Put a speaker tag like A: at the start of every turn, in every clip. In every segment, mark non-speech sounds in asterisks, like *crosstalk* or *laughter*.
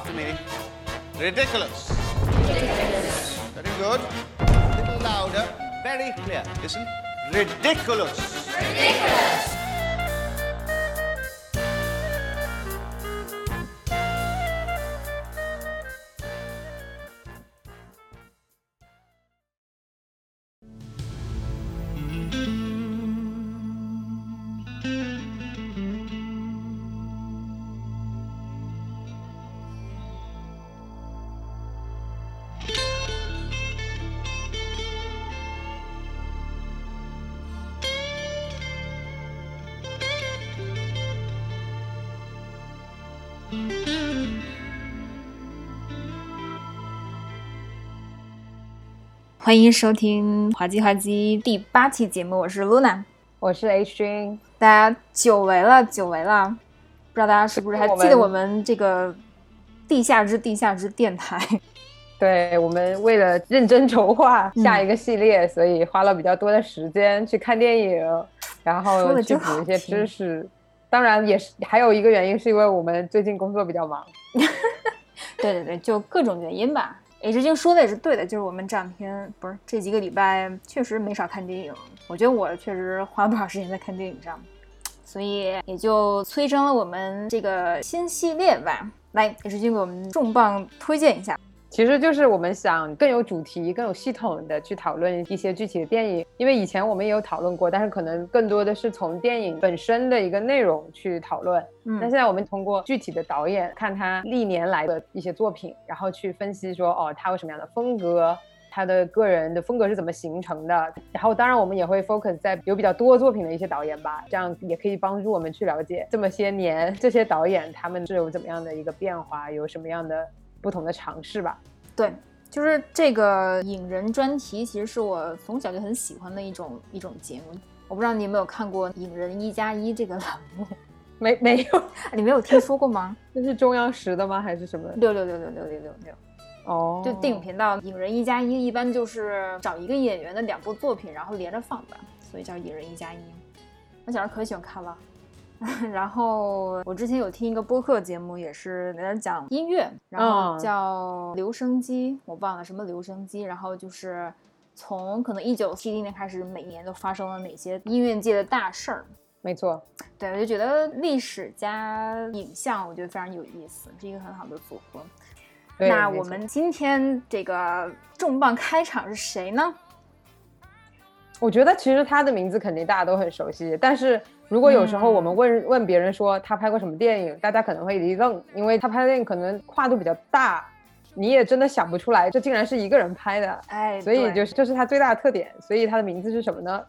A: after me. Ridiculous. Ridiculous. Very good. A little louder. Very clear. Listen. Ridiculous.
B: Ridiculous. 欢迎收听滑稽滑稽第八期节目，我是 Luna，
C: 我是 H 君，
B: 大家久违了，久违了，不知道大家是不是还记得我们这个地下之地下之电台？
C: 对我们为了认真筹划下一个系列，所以花了比较多的时间去看电影，然后去补一些知识。当然也是还有一个原因，是因为我们最近工作比较忙。*laughs*
B: 对对对，就各种原因吧。H 君说的也是对的，就是我们这两天不是这几个礼拜确实没少看电影。我觉得我确实花了不少时间在看电影上，所以也就催生了我们这个新系列吧。来，H 君给我们重磅推荐一下。
C: 其实就是我们想更有主题、更有系统的去讨论一些具体的电影，因为以前我们也有讨论过，但是可能更多的是从电影本身的一个内容去讨论。嗯，那现在我们通过具体的导演看他历年来的一些作品，然后去分析说，哦，他有什么样的风格，他的个人的风格是怎么形成的。然后当然我们也会 focus 在有比较多作品的一些导演吧，这样也可以帮助我们去了解这么些年这些导演他们是有怎么样的一个变化，有什么样的。不同的尝试吧，
B: 对，就是这个影人专题，其实是我从小就很喜欢的一种一种节目。我不知道你有没有看过《影人一加一》这个栏目，*laughs*
C: 没没有？*laughs*
B: 你没有听说过吗？*laughs*
C: 这是中央十的吗？还是什么？
B: 六六六六六六六六。
C: 哦，
B: 就电影频道《影人一加一》，一般就是找一个演员的两部作品，然后连着放的，所以叫《影人一加一》。我小时候可喜欢看了。*laughs* 然后我之前有听一个播客节目，也是在那讲音乐，然后叫留声机，我忘了什么留声机。然后就是从可能一九七零年开始，每年都发生了哪些音乐界的大事儿。
C: 没错，
B: 对我就觉得历史加影像，我觉得非常有意思，是一个很好的组合。那我们今天这个重磅开场是谁呢？
C: 我觉得其实他的名字肯定大家都很熟悉，但是。如果有时候我们问问别人说他拍过什么电影，大家可能会一愣，因为他拍的电影可能跨度比较大，你也真的想不出来，这竟然是一个人拍的，
B: 哎，
C: 所以就是这是他最大的特点。所以他的名字是什么呢？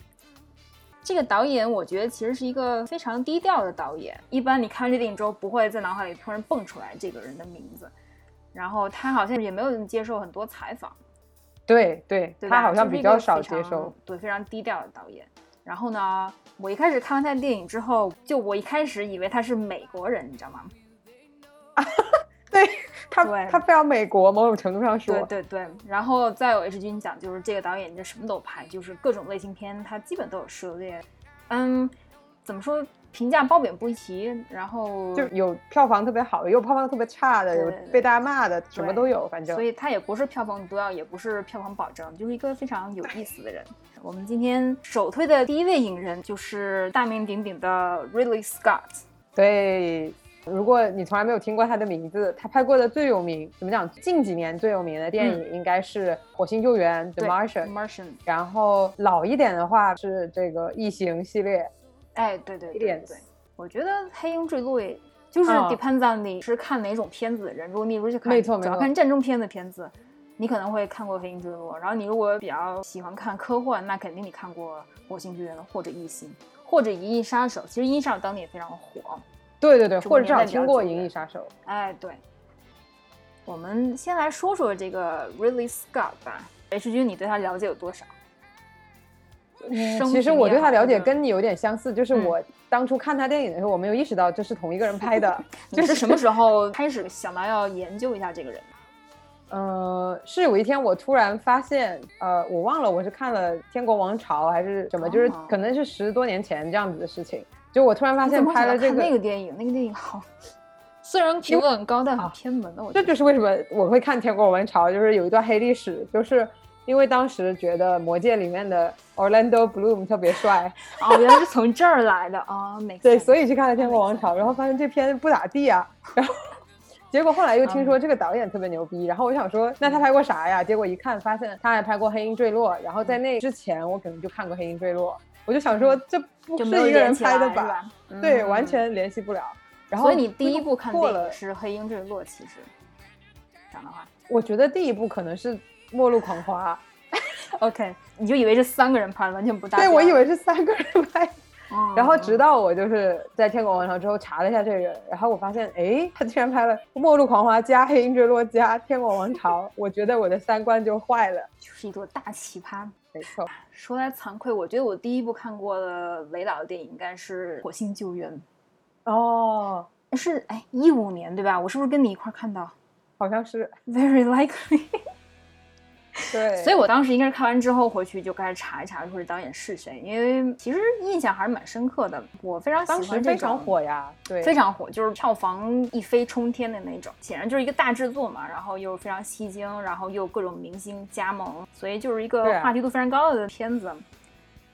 B: 这个导演我觉得其实是一个非常低调的导演，一般你看完这电影之后不会在脑海里突然蹦出来这个人的名字，然后他好像也没有人接受很多采访，
C: 对对，他好像比较少接受，
B: 对，非常低调的导演。然后呢？我一开始看完他的电影之后，就我一开始以为他是美国人，你知道吗？*laughs*
C: 啊对他，他非常美国，某种程度上说。
B: 对对对。然后再有 H 君讲，就是这个导演就什么都拍，就是各种类型片他基本都有涉猎。嗯，怎么说？评价褒贬不一。然后
C: 就有票房特别好的，也有票房特别差的，有被大家骂的，什么都有，反正。
B: 所以他也不是票房毒药，也不是票房保证，就是一个非常有意思的人。我们今天首推的第一位影人就是大名鼎鼎的 Ridley Scott。
C: 对，如果你从来没有听过他的名字，他拍过的最有名，怎么讲？近几年最有名的电影应该是《火星救援》The Martian。
B: Martian。
C: 然后老一点的话是这个《异形》系列。
B: 哎，对对对对。我觉得《黑鹰坠落》就是 depends on 你是看哪种片子的人。如果你如果看，
C: 没错没错，
B: 主要看战争片的片子。你可能会看过《黑鹰坠落》，然后你如果比较喜欢看科幻，那肯定你看过《火星救援》或者《异形》或者《银翼杀手》。其实《银翼杀手》当年也非常火。
C: 对对对，或者至少听过《银翼杀手》。
B: 哎，对。我们先来说说这个 Ridley Scott 吧。H 君，你对他了解有多少？
C: 其实我对他了解跟你有点相似，就是我当初看他电影的时候，我没有意识到这是同一个人拍的。*laughs*
B: 就是什么时候开始想到要研究一下这个人？*laughs*
C: 呃，是有一天我突然发现，呃，我忘了我是看了《天国王朝》还是什么，就是可能是十多年前这样子的事情。就我突然发现拍了这个
B: 那个电影，那个电影好，*laughs* 虽然评论很高，但很偏门的。我
C: 这就是为什么我会看《天国王朝》，就是有一段黑历史，就是因为当时觉得《魔戒》里面的 Orlando Bloom 特别帅。
B: 哦，原来是从这儿来的啊！没
C: 对，所以去看了《天国王朝》，然后发现这片不咋地啊，*laughs* 然后。结果后来又听说这个导演特别牛逼，然后我想说，那他拍过啥呀？结果一看发现他还拍过《黑鹰坠落》，然后在那之前我可能就看过《黑鹰坠落》，我就想说这不是一个人拍的吧？对，完全联系不了。然后
B: 所以你第一部看的是《黑鹰坠落》，其实讲的话，
C: 我觉得第一部可能是《末路狂花》。*laughs*
B: OK，你就以为是三个人拍，完全不搭。
C: 对，我以为是三个人拍。然后直到我就是在《天国王朝》之后查了一下这个人，然后我发现，哎，他居然拍了《末路狂花》加《黑鹰坠落》加《天国王朝》，*laughs* 我觉得我的三观就坏了，
B: 就是一朵大奇葩。
C: 没错，
B: 说来惭愧，我觉得我第一部看过的雷导的电影应该是《火星救援》。
C: 哦，
B: 是哎，一五年对吧？我是不是跟你一块看到？
C: 好像是
B: ，Very likely。
C: 对，
B: 所以我当时应该是看完之后回去就开始查一查，说这导演是谁，因为其实印象还是蛮深刻的。我非常喜欢这
C: 种，非常火呀，对，
B: 非常火，就是票房一飞冲天的那种。显然就是一个大制作嘛，然后又非常吸睛，然后又各种明星加盟，所以就是一个话题度非常高的片子。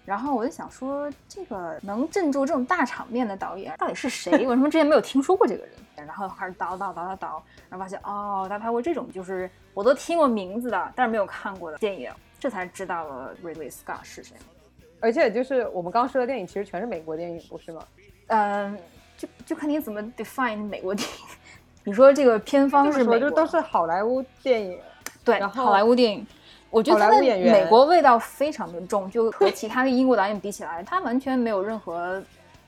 B: 然后我就想说，这个能镇住这种大场面的导演到底是谁？*laughs* 为什么之前没有听说过这个人？然后开始倒倒倒倒倒，然后发现哦，他拍过这种，就是我都听过名字的，但是没有看过的电影，这才知道了 Ridley Scott 是谁。
C: 而且就是我们刚说的电影，其实全是美国电影，不是吗？
B: 嗯，就就看你怎么 define 美国电影。*laughs* 你说这个片方是美
C: 国，都是好莱坞电影，
B: 对，好莱坞电影。我觉得他的美国味道非常的重，就和其他的英国导演比起来，他完全没有任何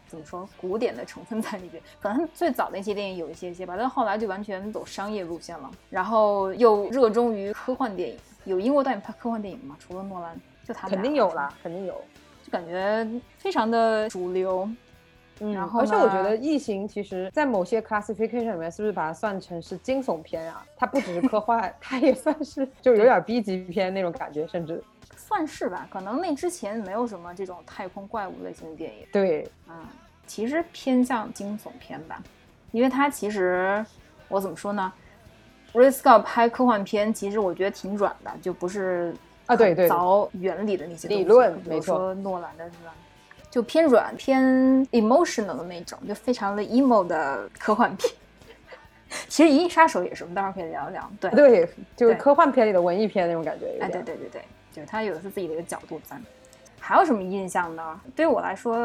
B: 怎么说古典的成分在里边。*laughs* 可能最早的一些电影有一些些吧，但后来就完全走商业路线了。然后又热衷于科幻电影，有英国导演拍科幻电影吗？除了诺兰，就他
C: 肯定有啦，肯定有，
B: 就感觉非常的主流。
C: 嗯，而且我觉得《异形》其实，在某些 classification 里面，是不是把它算成是惊悚片啊？它不只是科幻，*laughs* 它也算是就有点 B 级片那种感觉，甚至
B: 算是吧。可能那之前没有什么这种太空怪物类型的电影。
C: 对，
B: 嗯，其实偏向惊悚片吧，因为它其实我怎么说呢 r i s c o 拍科幻片，其实我觉得挺软的，就不是
C: 啊，对对，
B: 凿原理的那些
C: 理论，
B: 没错，诺兰的是吧？就偏软偏 emotional 的那种，就非常的 emo 的科幻片。*laughs* 其实《银翼杀手》也是，我们待会儿可以聊一聊。对
C: 对，就是科幻片里的文艺片那种感觉。
B: 哎，对对对对，就是它有的是自己的一个角度在。还有什么印象呢？对于我来说，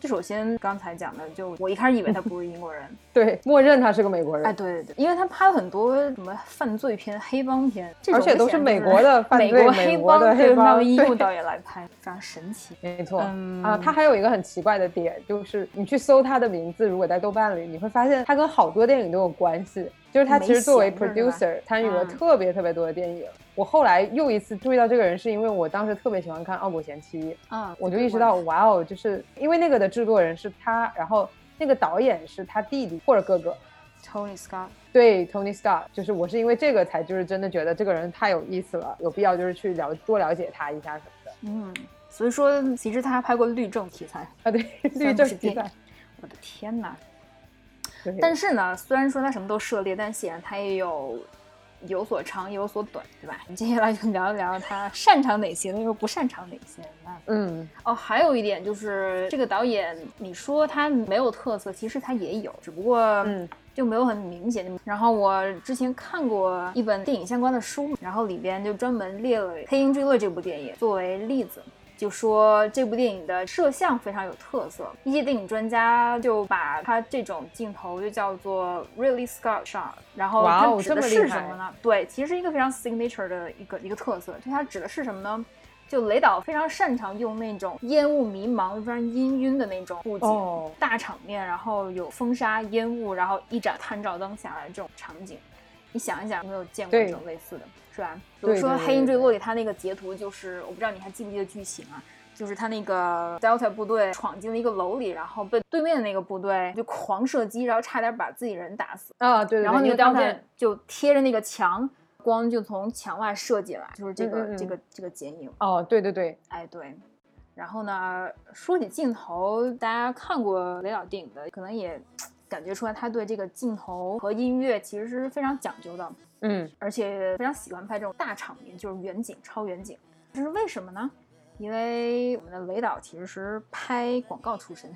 B: 就首先刚才讲的，就我一开始以为他不是英国人，
C: 对，默认他是个美国人。
B: 哎，对对对，因为他拍了很多什么犯罪片、黑帮片，
C: 而且都是美国的 *laughs*
B: 美
C: 国
B: 黑帮，
C: 对，
B: 让英国导演来拍，非常神奇。
C: 没错啊，他还有一个很奇怪的点，就是你去搜他的名字，如果在豆瓣里，你会发现他跟好多电影都有关系。就是他其实作为 producer 参与了特别特别多的电影。我后来又一次注意到这个人，是因为我当时特别喜欢看《傲骨贤妻》
B: 啊，
C: 我就意识到，哇哦，就是因为那个的制作人是他，然后那个导演是他弟弟或者哥哥
B: ，Tony Scott。
C: 对，Tony Scott，就是我是因为这个才就是真的觉得这个人太有意思了，有必要就是去了多了解他一下什么的。
B: 嗯，所以说其实他还拍过律政题材
C: 啊，对，律政题材。
B: 我的天哪！但是呢，虽然说他什么都涉猎，但显然他也有有所长有所短，对吧？我们接下来就聊一聊他擅长哪些，又不擅长哪些。
C: 嗯，
B: 哦，还有一点就是这个导演，你说他没有特色，其实他也有，只不过
C: 嗯
B: 就没有很明显。然后我之前看过一本电影相关的书，然后里边就专门列了《黑鹰坠落》这部电影作为例子。就说这部电影的摄像非常有特色，一些电影专家就把它这种镜头就叫做 really Scott shot，然后它指的是什么呢？对，其实是一个非常 signature 的一个一个特色。就它指的是什么呢？就雷导非常擅长用那种烟雾迷茫、非常氤氲的那种布景，大场面，然后有风沙、烟雾，然后一盏探照灯下来这种场景。你想一想，有没有见过这种类似的？是吧？比如说《黑鹰坠落》里，他那个截图就是，我不知道你还记不记得剧情啊？就是他那个 Delta 部队闯进了一个楼里，然后被对面的那个部队就狂射击，然后差点把自己人打死
C: 啊！对。
B: 然后那个 Delta 就贴着那个墙，光就从墙外射进来，就是这个这个这个剪影。
C: 哦，对对对，
B: 哎对。然后呢，说起镜头，大家看过雷导电影的，可能也感觉出来他对这个镜头和音乐其实是非常讲究的，
C: 嗯，
B: 而且非常喜欢拍这种大场面，就是远景、超远景。这是为什么呢？因为我们的雷导其实是拍广告出身，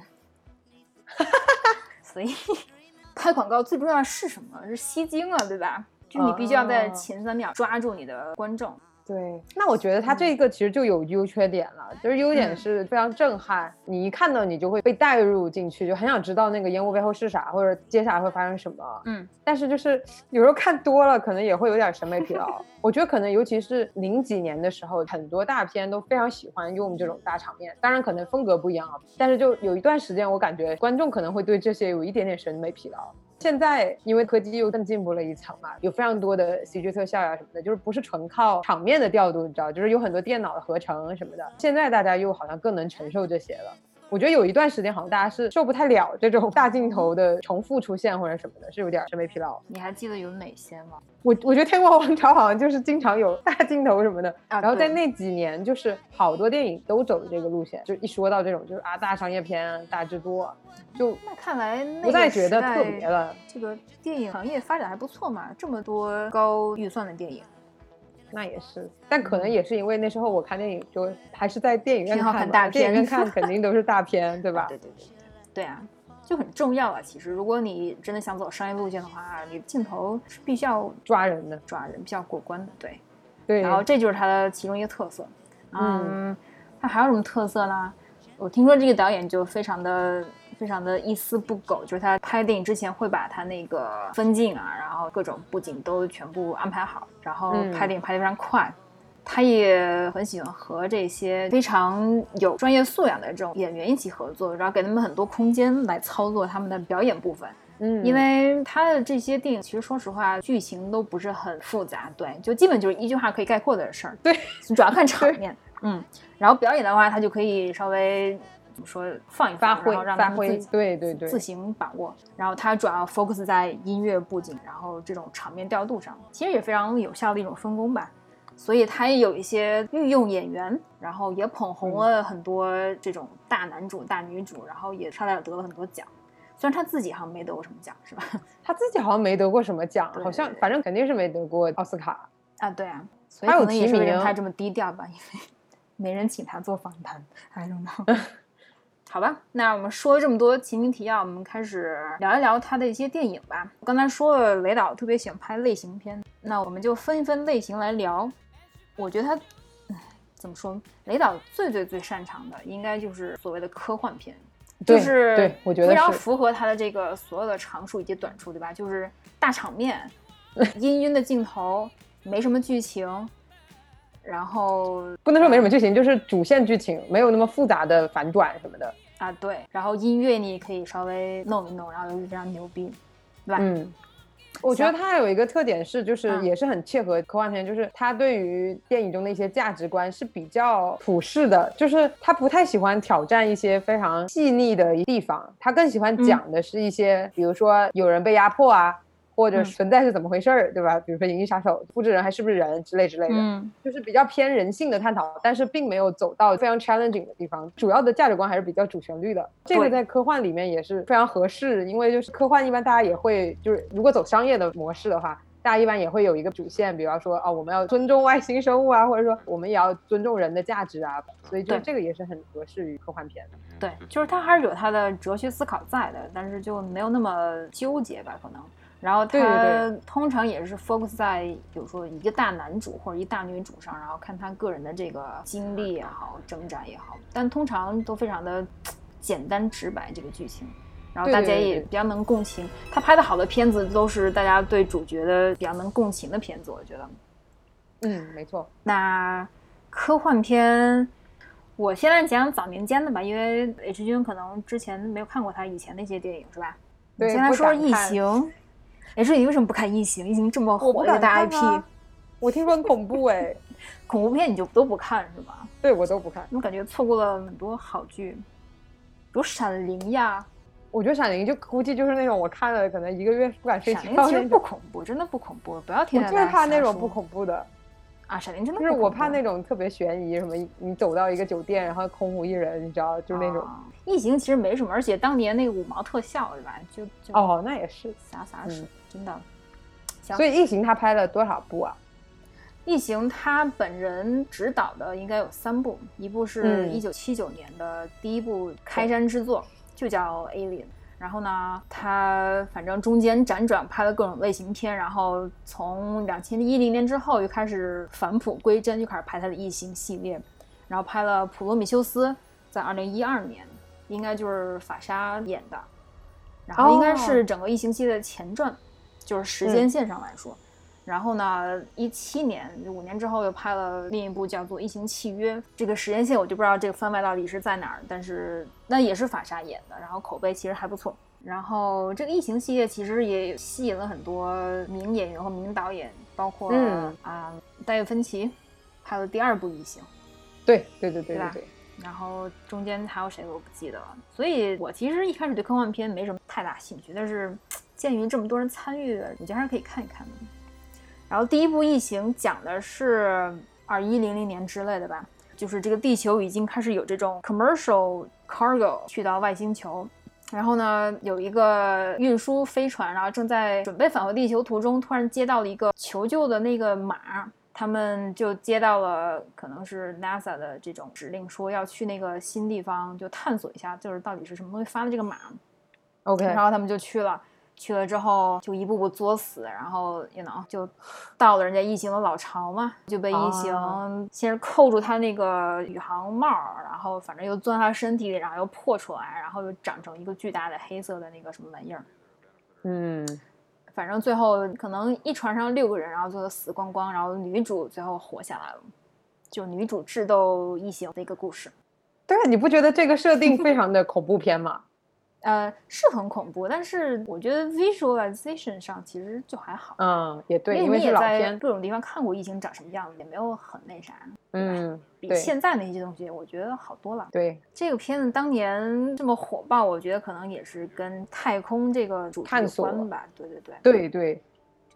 B: *laughs* 所以 *laughs* 拍广告最重要的是什么？是吸睛啊，对吧？就你必须要在前三秒抓住你的观众。
C: 对，那我觉得它这个其实就有优缺点了，就是优点是非常震撼，你一看到你就会被带入进去，就很想知道那个烟雾背后是啥，或者接下来会发生什么。
B: 嗯，
C: 但是就是有时候看多了，可能也会有点审美疲劳。*laughs* 我觉得可能尤其是零几年的时候，很多大片都非常喜欢用这种大场面，当然可能风格不一样啊，但是就有一段时间，我感觉观众可能会对这些有一点点审美疲劳。现在因为科技又更进步了一层嘛，有非常多的喜剧特效呀什么的，就是不是纯靠场面的调度，你知道，就是有很多电脑的合成什么的。现在大家又好像更能承受这些了。我觉得有一段时间好像大家是受不太了这种大镜头的重复出现或者什么的，是有点审美疲劳。
B: 你还记得有哪些吗？
C: 我我觉得《天国王朝》好像就是经常有大镜头什么的，
B: 啊
C: 然后在那几年就是好多电影都走的这个路线，就一说到这种就是啊大商业片、大制作，就
B: 那看来那
C: 不再觉得特别了。
B: 这个电影行业发展还不错嘛，这么多高预算的电影，
C: 那也是，但可能也是因为那时候我看电影就还是在电影院看电影院看肯定都是大片，对 *laughs* 吧？
B: 对对对对对啊，就很重要啊。其实，如果你真的想走商业路线的话，你镜头是必须要
C: 抓人的，
B: 抓人，比较过关的。对，
C: 对。
B: 然后这就是它的其中一个特色。嗯，它还有什么特色呢？我听说这个导演就非常的。非常的一丝不苟，就是他拍电影之前会把他那个分镜啊，然后各种布景都全部安排好，然后
C: 嗯
B: 拍电影拍得非常快。他也很喜欢和这些非常有专业素养的这种演员一起合作，然后给他们很多空间来操作他们的表演部分。
C: 嗯，
B: 因为他的这些电影其实说实话剧情都不是很复杂，对，就基本就是一句话可以概括的事儿。
C: 对，
B: 主要看场面，嗯，然后表演的话，他就可以稍微怎么说放一放，
C: 发挥
B: 然后让
C: 发挥
B: 他们自己，
C: 对对对
B: 自行把握。然后他主要 focus 在音乐布景，然后这种场面调度上，其实也非常有效的一种分工吧。所以他也有一些御用演员，然后也捧红了很多这种大男主、大女主，然后也差点得了很多奖。虽然他自己好像没得过什么奖，是吧？*laughs*
C: 他自己好像没得过什么奖，好像反正肯定是没得过奥斯卡。
B: 啊，对啊，所以可能也是为
C: 提名
B: 什么他这么低调吧，因为 *laughs* 没人请他做访谈。*laughs* I don't know。好吧，那我们说了这么多秦明提要，我们开始聊一聊他的一些电影吧。刚才说了，雷导特别喜欢拍类型片，那我们就分一分类型来聊。我觉得他，嗯怎么说？雷导最最最擅长的应该就是所谓的科幻片，就是
C: 对我觉得
B: 非常符合他的这个所有的长处以及短处，对吧？就是大场面、*laughs* 氤氲的镜头，没什么剧情，然后
C: 不能说没什么剧情，就是主线剧情没有那么复杂的反转什么的。
B: 啊对，然后音乐你也可以稍微弄一弄，然后又是非常牛逼，对吧？
C: 嗯，我觉得它有一个特点是，就是
B: 嗯
C: 也是很切合科幻片，就是它对于电影中的一些价值观是比较普世的，就是他不太喜欢挑战一些非常细腻的地方，他更喜欢
B: 嗯
C: 讲的是一些，比如说有人被压迫啊。或者
B: 嗯
C: 存在是怎么回事儿，对吧？比如说《银翼杀手》，复制人还是不是人之类之类的，
B: 嗯
C: 就是比较偏人性的探讨，但是并没有走到非常 challenging 的地方。主要的价值观还是比较主旋律的。这个在科幻里面也是非常合适，因为就是科幻一般大家也会就是如果走商业的模式的话，大家一般也会有一个主线，比方说啊、我们要尊重外星生物啊，或者说我们也要尊重人的价值啊，所以就这个也是很合适于科幻片的。
B: 对，就是它还是有它的哲学思考在的，但是就没有那么纠结吧，可能。然后他通常也是 focus 在比如说一个大男主或者一大女主上，然后看他个人的这个经历也好，挣扎也好，但通常都非常的简单直白这个剧情，然后大家也比较能共情。他拍的好的片子都是大家对主角的比较能共情的片子，我觉得。
C: 嗯，没错。
B: 那科幻片，我先来讲讲早年间的吧，因为 H 君可能之前没有看过他以前那些电影，是吧？你
C: 对不
B: 先来说说《异
C: 敢看
B: 形》。H 你为什么不看《异形》？《异形》这么火的大 IP，
C: 我听说很恐怖 *laughs* 哎，
B: 恐怖片你就都不看是吧？
C: 对我都不看。
B: 我感觉错过了很多好剧，比如《闪灵》呀，
C: 我觉得《闪灵》就估计就是那种我看了可能一个月不敢《睡
B: 闪灵》其实。不恐怖，真的不恐怖，不要听
C: 我就是怕那种不恐怖的。
B: 啊，闪灵真的
C: 就是我怕那
B: 种
C: 种特别悬疑，什么你走到一个酒店，然后空无一人，你知道，就是那种。
B: 异形其实没什么，而且当年那个五毛特效，是吧？就就
C: 哦，那也是。
B: 洒洒水，真的。
C: 所以异形他拍了多少部啊？
B: 异形他本人执导的应该有三部，一部是一九七九年的第一部开山之作，就叫《Alien》。然后呢，他反正中间辗转拍了各种类型片，然后从两千一零年之后又开始返璞归真，就开始拍他的异形系列，然后拍了《普罗米修斯》，在二零一二年，应该就是法莎演的，然后应该是整个异形系列的前传，就是时间线上来说。然后呢，一七年五年之后又拍了另一部叫做《异形契约》，这个时间线我就不知道这个番外到底是在哪儿，但是那也是法莎演的，然后口碑其实还不错。然后这个异形系列其实也吸引了很多名演员和名导演，包括啊，戴维芬奇拍了第二部异形，
C: 对对对对
B: 对
C: 对。
B: 然后中间还有谁我不记得了。所以我其实一开始对科幻片没什么太大兴趣，但是鉴于这么多人参与，我觉得还是可以看一看的。然后第一部《异形》讲的是二一零零年之类的吧，就是这个地球已经开始有这种 commercial cargo 去到外星球，然后呢有一个运输飞船，然后正在准备返回地球途中，突然接到了一个求救的那个码，他们就接到了可能是 NASA 的这种指令，说要去那个新地方就探索一下，就是到底是什么东西发的这个码
C: ，OK，
B: 然后他们就去了。去了之后就一步步作死，然后 you know 就到了人家异形的老巢嘛，就被异形先是扣住他那个宇航帽，然后反正又钻他身体里，然后又破出来，然后又长成一个巨大的黑色的那个什么玩意儿。
C: 嗯，
B: 反正最后可能一船上六个人，然后最后死光光，然后女主最后活下来了，就女主智斗异形的一个故事。
C: 对啊，你不觉得这个设定非常的恐怖片吗？
B: 呃，是很恐怖，但是我觉得 visualization 上其实就还好。
C: 嗯，也对，
B: 因
C: 为你
B: 也在，各种地方看过异形长什么样子，也没有很那啥。
C: 嗯，
B: 比现在那些东西，我觉得好多了。
C: 对，
B: 这个片子当年这么火爆，我觉得可能也是跟太空这个主题有关吧。对对对。
C: 对对。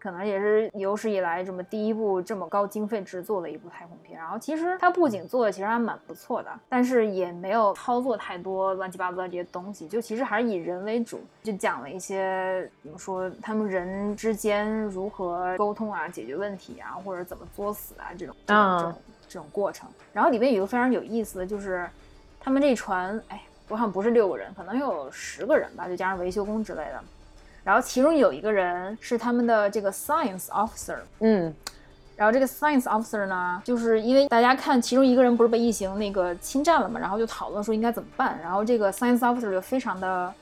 B: 可能也是有史以来这么第一部这么高经费制作的一部太空片，然后其实它不仅做的其实还蛮不错的，但是也没有操作太多乱七八糟的这些东西，就其实还是以人为主，就讲了一些怎么说他们人之间如何沟通啊、解决问题啊，或者怎么作死啊这种这种这种过程。然后里面有一个非常有意思的就是，他们这船，哎，我好像不是六个人，可能有十个人吧，就加上维修工之类的。然后其中有一个人是他们的这个 science officer，
C: 嗯，
B: 然后这个 science officer 呢，就是因为大家看其中一个人不是被异形那个侵占了嘛，然后就讨论说应该怎么办。然后这个 science officer 就非常的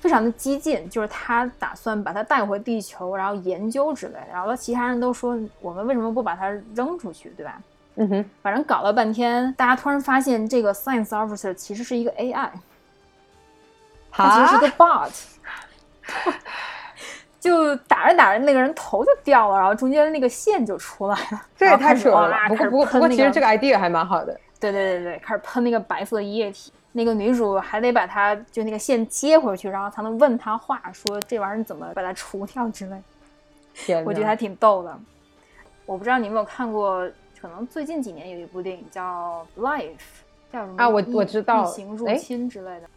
B: 非常的激进，就是他打算把他带回地球，然后研究之类。然后其他人都说我们为什么不把它扔出去，对吧？
C: 嗯哼，
B: 反正搞了半天，大家突然发现这个 science officer 其实是一个 AI，他其实是个 bot。*laughs* 就打着打着，那个人头就掉了，然后中间那个线就出来了。
C: 这也太扯了！不过不过不过，其实这个 idea 还蛮好的。
B: 对对对对，开始喷那个白色的液体，那个女主还得把它就那个线接回去，然后才能问他话，说这玩意儿怎么把它除掉之类。
C: 天，
B: 我觉得还挺逗的。我不知道你有没有看过，可能最近几年有一部电影叫《Life》，叫什么？
C: 啊，我我知道，
B: 异形入侵之类的。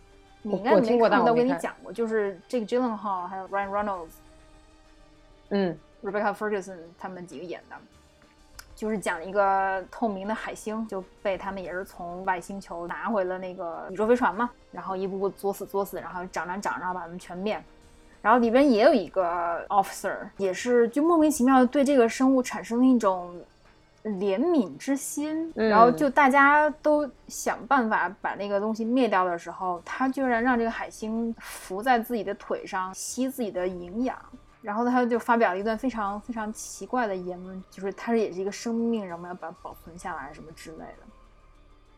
B: 你应该没看过，我跟你讲过，就是这个 Gyllenhaal 还有 Ryan Reynolds，
C: 嗯
B: ，Rebecca Ferguson 他们几个演的，就是讲一个透明的海星就被他们也是从外星球拿回了那个宇宙飞船嘛，然后一步步作死作死，然后长长长，然后把他们全灭。然后里边也有一个 officer，也是就莫名其妙的对这个生物产生了一种。怜悯之心，然后就大家都想办法把那个东西灭掉的时候，他居然让这个海星伏在自己的腿上吸自己的营养，然后他就发表了一段非常非常奇怪的言论，就是他也是一个生命，然后我们要把它保存下来什么之类的。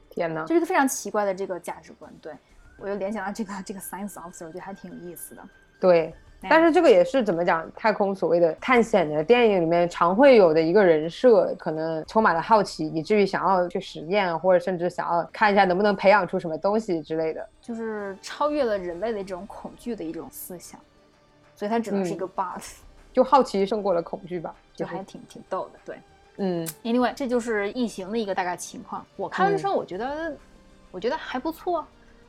C: 天哪，
B: 就是一个非常奇怪的这个价值观。对我又联想到这个这个 science officer，我觉得还挺有意思的。
C: 对。但是这个也是怎么讲？太空所谓的探险的电影里面常会有的一个人设，可能充满了好奇，以至于想要去实验，或者甚至想要看一下能不能培养出什么东西之类的，
B: 就是超越了人类的这种恐惧的一种思想，所以它只能是一个 bot，
C: 就好奇胜过了恐惧吧，
B: 就还挺挺逗的。对，
C: 嗯
B: ，Anyway，这就是异形的一个大概情况。我看完之后，我觉得，我觉得还不错，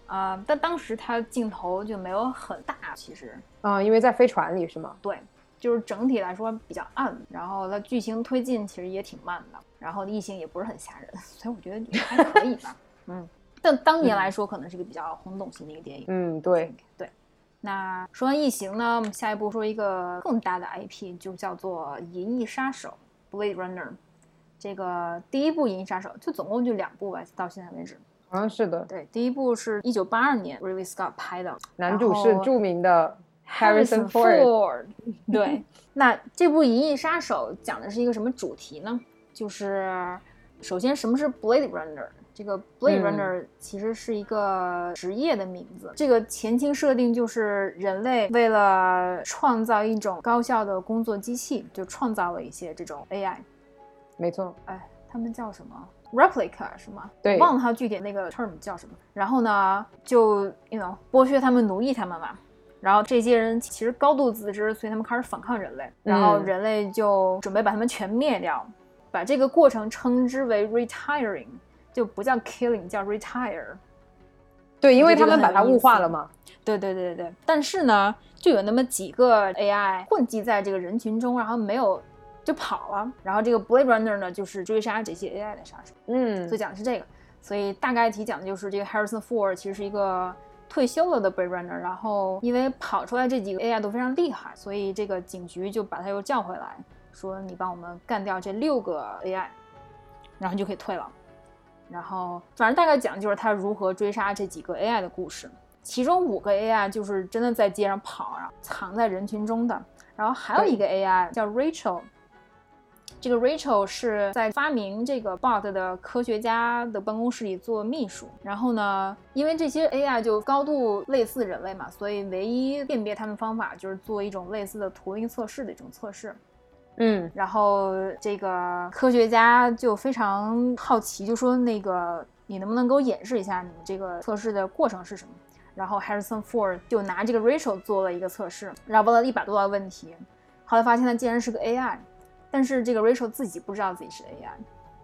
B: 啊，但当时它镜头就没有很大，其实，
C: 啊，因为在飞船里是吗？
B: 对，就是整体来说比较暗，然后它剧情推进其实也挺慢的，然后异形也不是很吓人，所以我觉得还可以吧，*laughs* 嗯。但当年来说，可能是一个比较轰动性的一个电影。
C: 嗯，对
B: 对。那说完异形呢，我们下一步说一个更大的 IP，就叫做《银翼杀手》（Blade Runner）。这个第一部《银翼杀手》就总共就两部吧，到现在为止。
C: 好像是的。
B: 对，第一部是一九八二年 Ridley Scott 拍的，
C: 男主是著名的 Harrison
B: Ford。对，那这部《银翼杀手》讲的是一个什么主题呢？就是首先，什么是 Blade Runner？这个 Blade Runner 其实是一个职业的名字。这个前期设定就是人类为了创造一种高效的工作机器，就创造了一些这种 AI。
C: 没错，
B: 哎，他们叫什么？Replica 是吗？
C: 对，
B: 忘了它具体那个 term 叫什么。然后呢，就 you know 剥削他们、奴役他们嘛。然后这些人其实高度自知，所以他们开始反抗人类。然后人类就准备把他们全灭掉，把这个过程称之为 retiring。就不叫 killing，叫 retire。
C: 对，因为他们把它物化了嘛。
B: 对对对对对。但是呢，就有那么几个 AI 混迹在这个人群中，然后没有就跑了。然后这个 Blade Runner 呢，就是追杀这些 AI 的杀手。
C: 嗯。
B: 所以讲的是这个。所以大概题讲的就是这个 Harrison Ford 其实是一个退休了的 Blade Runner，然后因为跑出来这几个 AI 都非常厉害，所以这个警局就把他又叫回来，说你帮我们干掉这六个 AI，然后就可以退了。然后，反正大概讲就是他如何追杀这几个 AI 的故事。其中五个 AI 就是真的在街上跑，然后藏在人群中的。然后还有一个 AI 叫 Rachel，这个 Rachel 是在发明这个 bot 的科学家的办公室里做秘书。然后呢，因为这些 AI 就高度类似人类嘛，所以唯一辨别他们方法就是做一种类似的图灵测试的一种测试。
C: 嗯，
B: 然后这个科学家就非常好奇，就说：“那个，你能不能给我演示一下你们这个测试的过程是什么？”然后 Harrison Ford 就拿这个 Rachel 做了一个测试，然后问了一百多道问题，后来发现他竟然是个 AI，但是这个 Rachel 自己不知道自己是 AI，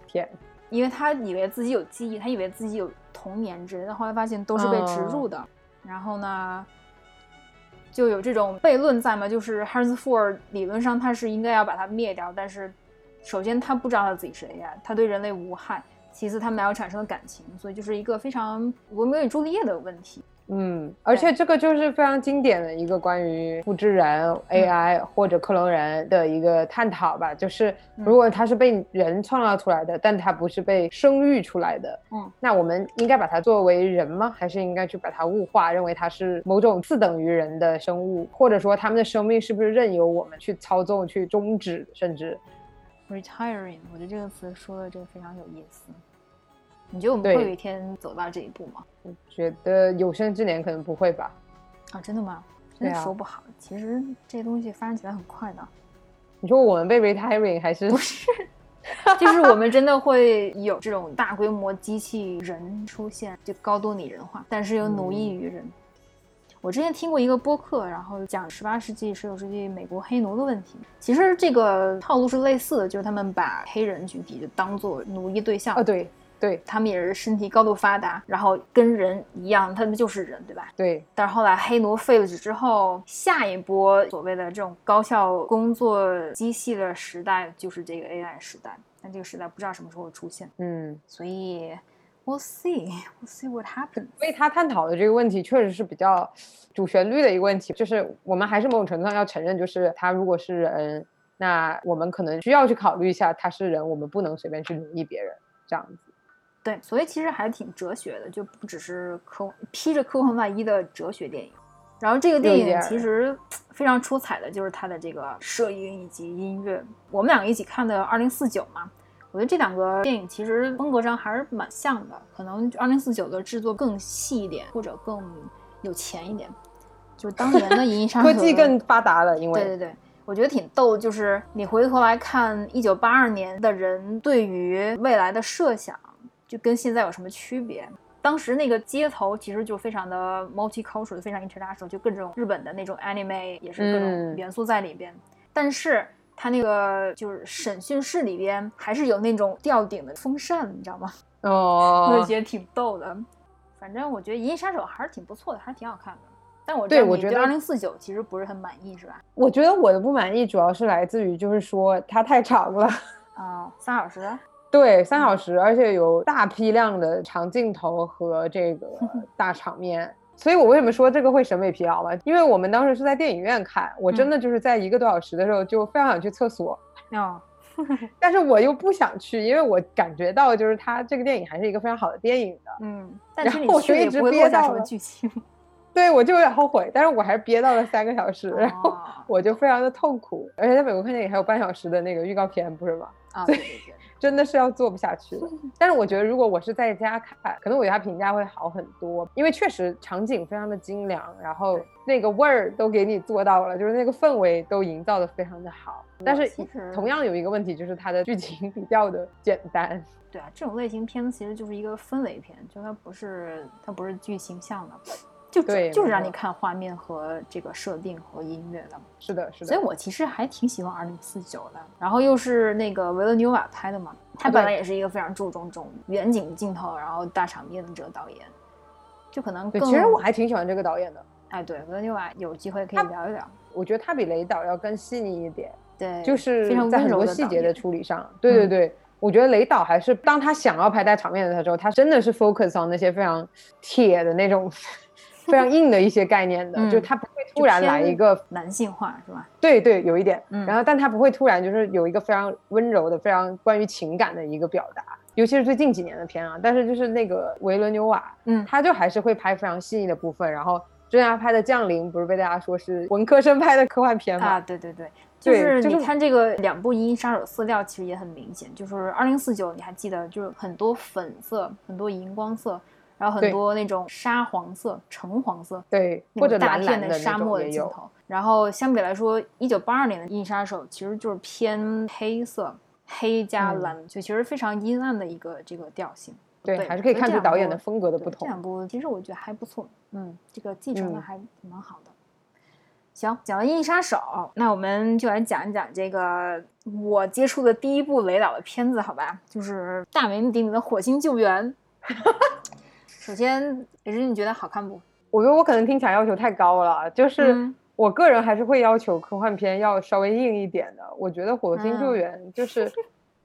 C: 天，
B: 因为他以为自己有记忆，他以为自己有童年之类的，后来发现都是被植入的。然后呢？就有这种悖论在嘛？就是 Harrison Ford 理论上他是应该要把它灭掉，但是首先他不知道他自己是 AI，他对人类无害；其次他们俩又产生了感情，所以就是一个非常罗密欧与朱丽叶的问题。
C: 嗯，而且这个就是非常经典的一个关于复制人 AI 或者克隆人的一个探讨吧。就是如果它是被人创造出来的，但它不是被生育出来的，
B: 嗯，
C: 那我们应该把它作为人吗？还是应该去把它物化，认为它是某种次等于人的生物？或者说他们的生命是不是任由我们去操纵、去终止？甚至
B: retiring，我觉得这个词说的这个非常有意思。你觉得我们会有一天走到这一步吗？
C: 我觉得有生之年可能不会吧。
B: 啊，真的吗？真的说不好。其实这东西发展起来很快的。
C: 你说我们被 retiring 还是
B: 不是？就是我们真的会有这种大规模机器人出现，就高度拟人化，但是又奴役于人。我之前听过一个播客，然后讲十八世纪、十九世纪美国黑奴的问题。其实这个套路是类似的，就是他们把黑人群体就当做奴役对象。
C: 啊，对。对
B: 他们也是身体高度发达，然后跟人一样，他们就是人，对吧？
C: 对。
B: 但是后来黑奴废了止之后，下一波所谓的这种高效工作机器的时代，就是这个 AI 时代。但这个时代不知道什么时候会出现。
C: 嗯，
B: 所以 we'll see，we'll see what happens。
C: 所以他探讨的这个问题确实是比较主旋律的一个问题，就是我们还是某种程度上要承认，就是他如果是人，那我们可能需要去考虑一下他是人，我们不能随便去奴役别人，这样子。
B: 对，所以其实还挺哲学的，就不只是科披着科幻外衣的哲学电影。然后这个电影其实非常出彩的，就是它的这个摄影以及音乐。我们两个一起看的《二零四九》嘛，我觉得这两个电影其实风格上还是蛮像的，可能《二零四九》的制作更细一点，或者更有钱一点。就是当年的《银翼杀手》
C: 科技更发达了，因为
B: 对对对，我觉得挺逗。就是你回头来看一九八二年的人对于未来的设想。就跟现在有什么区别？当时那个街头其实就非常的 multicultural，非常 international，就各种日本的那种 anime 也是各种元素在里边。但是他那个就是审讯室里边还是有那种吊顶的风扇，你知道吗？*laughs*
C: 哦，
B: 我就觉得挺逗的。反正我觉得《银翼杀手》还是挺不错的，还是挺好看的。但我
C: 对我觉得
B: 二零四九其实不是很满意，是吧？
C: 我觉得我的不满意主要是来自于就是说它太长了。
B: 啊，三小时。
C: 对，三小时，而且有大批量的长镜头和这个 *laughs* 大场面。所以我为什么说这个会审美疲劳嘛？因为我们当时是在电影院看，我真的就是在一个多小时的时候就非常想去厕所，
B: 哦，
C: 但是我又不想去，因为我感觉到就是它这个电影还是一个非常好的电影的，
B: 嗯，但是
C: 后我就一
B: 去也不会
C: 直憋到
B: 落下什么
C: 了
B: 剧情，
C: 对我就有点后悔，但是我还是憋到了三个小时，然后
B: 哦
C: 我就非常的痛苦，而且在美国看电影还有半小时的那个预告片，不是吗？
B: 啊，对对对，
C: 真的是要做不下去了。但是我觉得，如果我是在家看，可能我觉得它评价会好很多，因为确实场景非常的精良，然后那个味儿都给你做到了，就是那个氛围都营造的非常的好。但是同样有一个问题，就是它的剧情比较的简单。
B: 对啊，这种类型片子其实就是一个氛围片，就它不是它不是剧情向的，就
C: 对
B: 就是让你看画面和这个设定和音乐的。
C: 是的，是的。
B: 所以我其实还挺喜欢二零四九的，然后又是那个维伦纽瓦拍的嘛，他本来也是一个非常注重这种远景镜头，然后大场面的这个导演，就可能，更
C: 其实我还挺喜欢这个导演的，
B: 哎，对维伦纽瓦有机会可以聊一聊，
C: 我觉得他比雷导要更细腻一点。
B: 对，
C: 就是
B: 非常
C: 在很多细节的处理上，对对
B: 嗯
C: 对，我觉得雷导还是当他想要拍大场面的时候，他真的是 focus on 那些非常铁的那种非常硬的一些概念的，
B: 嗯
C: 就它不会突然来一个，
B: 男性化是吧？
C: 对对，有一点，
B: 嗯
C: 然后但它不会突然就是有一个非常温柔的、非常关于情感的一个表达，尤其是最近几年的片啊，但是就是那个维伦纽瓦，
B: 嗯
C: 他就还是会拍非常细腻的部分，然后。之前他拍的《降临》不是被大家说是文科生拍的科幻片吗？
B: 啊，对对对，就是
C: 就是
B: 你看这个两部《银翼杀手》色调，其实也很明显，就是二零四九，你还记得，就是很多粉色，很多荧光色，然后很多那种沙黄色、橙黄色，
C: 对，或者
B: 大片
C: 的
B: 沙漠。的镜头。然后相比来说，一九八二年的《银翼杀手》其实就是偏黑色，黑加
C: 嗯
B: 蓝，就其实非常阴暗的一个这个调性。
C: 对，
B: 对
C: 还是可以看出导演的风格的不同。
B: 这两部其实我觉得还不错，嗯，这个继承的
C: 嗯
B: 还蛮好的。行，讲完《银翼杀手》，那我们就来讲一讲这个我接触的第一部雷导的片子，好吧？就是大名鼎鼎的《火星救援》。*laughs* 首先，也是你觉得好看不？
C: 我觉得我可能听起来要求太高了，就是
B: 嗯
C: 我个人还是会要求科幻片要稍微硬一点的。我觉得《火星救
B: 嗯
C: 援》就是《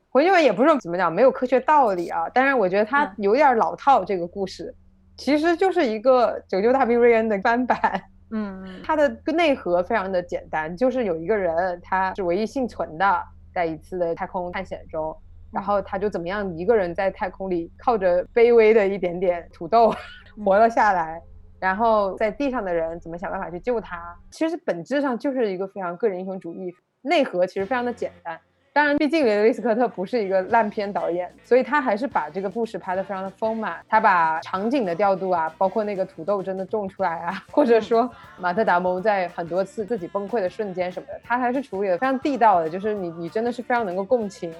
C: 火星救援》也不是怎么讲没有科学道理啊，但是我觉得它
B: 嗯
C: 有点老套。这个故事其实就是一个《拯救大兵瑞恩》的翻版，
B: 嗯
C: 它的内核非常的简单，就是有一个人他是唯一幸存的，在一次的太空探险中。然后他就怎么样，一个人在太空里靠着卑微的一点点土豆活了下来，然后在地上的人怎么想办法去救他。其实本质上就是一个非常个人英雄主义，内核其实非常的简单。当然，毕竟雷德利·斯科特不是一个烂片导演，所以他还是把这个故事拍得非常的丰满。他把场景的调度啊，包括那个土豆真的种出来啊，或者说马特·达蒙在很多次自己崩溃的瞬间什么的，他还是处理的非常地道的，就是你你真的是非常能够共情。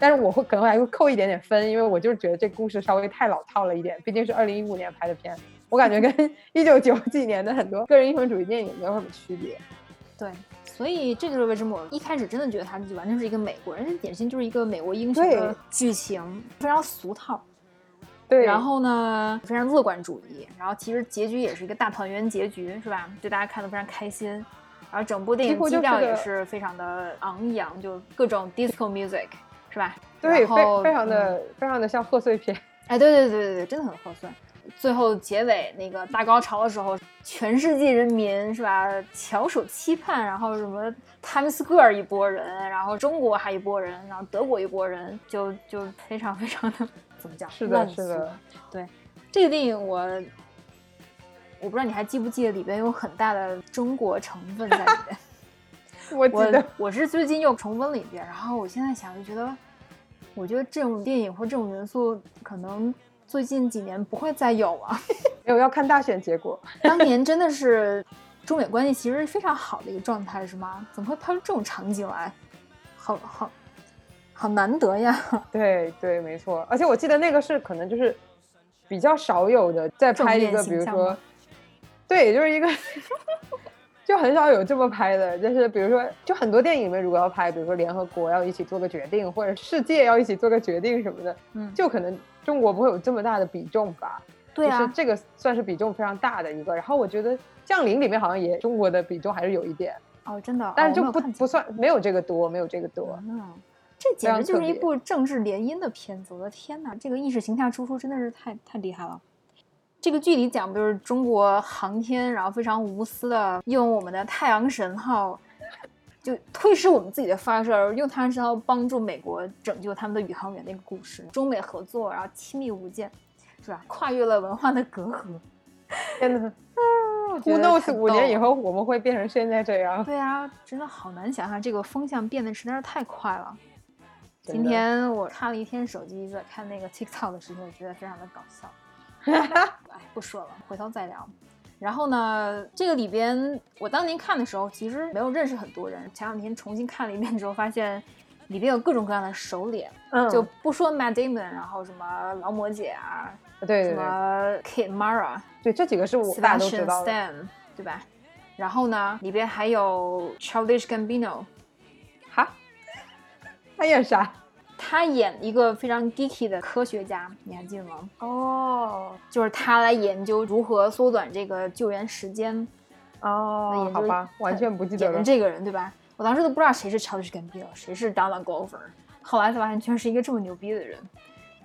C: 但是我会可能还会扣一点点分，因为我就是觉得这故事稍微太老套了一点，毕竟是二零一五年拍的片，我感觉跟 *laughs* 一九九几年的很多个人英雄主义电影没有什么区别。
B: 对，所以这就是为什么我一开始真的觉得它就完全是一个美国人，这典型就是一个美国英雄的剧情，非常俗套。
C: 对，
B: 然后呢，非常乐观主义，然后其实结局也是一个大团圆结局，是吧？就大家看得非常开心。然后整部电影基调也是非常的昂扬，就各种 disco music，是吧？
C: 对，非非常
B: 嗯
C: 的、非常的像贺岁片。
B: 哎，对对对对对，真的很贺岁。最后结尾那个大高潮的时候，全世界人民是吧，翘首期盼，然后什么 Times Square 一波人，然后中国还一波人，然后德国一波人，就就非常非常的怎么讲？
C: 是的是的。
B: 对，这个电影我我不知道你还记不记得里边有很大的中国成分在里边。*laughs* 我 *laughs*
C: 我记得，
B: 我是最近又重温了一遍，然后我现在想就觉得，我觉得这种电影或这种元素可能最近几年不会再有了。*laughs*
C: 没有要看大选结果。*laughs*
B: 当年真的是中美关系其实是非常好的一个状态，是吗？怎么会拍出这种场景来？好好好难得呀！
C: 对对，没错。而且我记得那个是可能就是比较少有的，在拍一个，比如说对，就是一个，就很少有这么拍的，就是比如说，就很多电影里面如果要拍，比如说联合国要一起做个决定，或者世界要一起做个决定什么的，嗯，就可能中国不会有这么大的比重吧？
B: 对啊，
C: 这个算是比重非常大的一个。然后我觉得《降临》里面好像也中国的比重还是有一点
B: 哦，真的，
C: 但是就不不算没有这个多，没有这个多。
B: 嗯，这简直就是一部政治联姻的片子，我的天哪，这个意识形态输出真的是太太厉害了。这个剧里讲，不就是中国航天，然后非常无私的用我们的太阳神号，就推迟我们自己的发射，用太阳神号帮助美国拯救他们的宇航员的一个故事。中美合作，然后亲密无间，是吧？跨越了文化的隔阂。*laughs*
C: 天哪！Who knows？五年以后我们会变成现在这样？
B: 对啊，真的好难想象，这个风向变得实在是太快了。今天我看了一天手机，在看那个 TikTok 的时候，我觉得非常的搞笑。*laughs* 哎，不说了，回头再聊。然后呢，这个里边我当年看的时候，其实没有认识很多人。前两天重新看了一遍之后，发现里边有各种各样的熟脸，就不说 Matt Damon，然后什么劳模姐啊，
C: 对，
B: 什么 Kate Mara，
C: 对，这几个是我大家都知道的，
B: 对吧？然后呢，里边还有 Childish Gambino，
C: 哈，他演啥？
B: 他演一个非常 geeky 的科学家，你还记得吗？
C: 哦，
B: 就是他来研究如何缩短这个救援时间。
C: 哦，好吧，完全不记得
B: 了。这个人对吧？我当时都不知道谁是 Charles Gambino，谁是 Donald Glover，后来才发现居然是一个这么牛逼的人。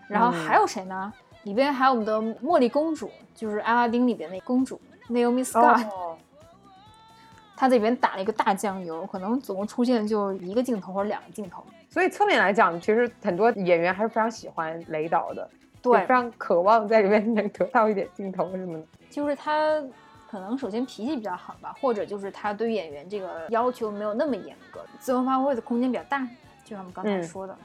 B: 然后还有谁呢？里边还有我们的茉莉公主，就是阿拉丁里边的公主 Naomi Scott。他在里边打了一个大酱油，可能总共出现就一个镜头或者两个镜头。
C: 所以侧面来讲，其实很多演员还是非常喜欢雷导的，
B: 对，
C: 非常渴望在里面能得到一点镜头什么的。
B: 就是他可能首先脾气比较好吧，或者就是他对演员这个要求没有那么严格，自由发挥的空间比较大，就像我们刚才说的。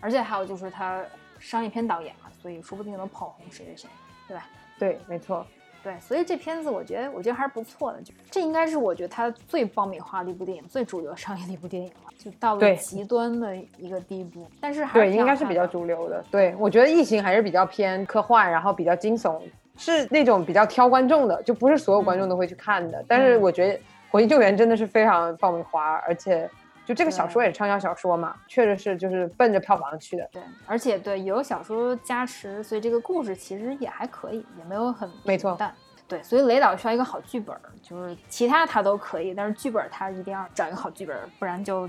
B: 而且还有就是他商业片导演嘛，所以说不定能捧红谁谁谁，对吧？
C: 对，没错。
B: 对，所以这片子我觉得，我觉得还是不错的。就这应该是我觉得它最爆米花的一部电影，最主流商业的一部电影了，就到了极端的一个地步。但是还
C: 对，应该是比较主流的。对，我觉得《异形》还是比较偏科幻，然后比较惊悚，是那种比较挑观众的，就不是所有观众都会去看的。但是我觉得《火星救援》真的是非常爆米花，而且。就这个小说也是畅销小说嘛，确实是就是奔着票房去的。
B: 对，而且对有小说加持，所以这个故事其实也还可以，也没有很
C: 没错。
B: 但对，所以雷导需要一个好剧本，就是其他他都可以，但是剧本他一定要找一个好剧本，不然就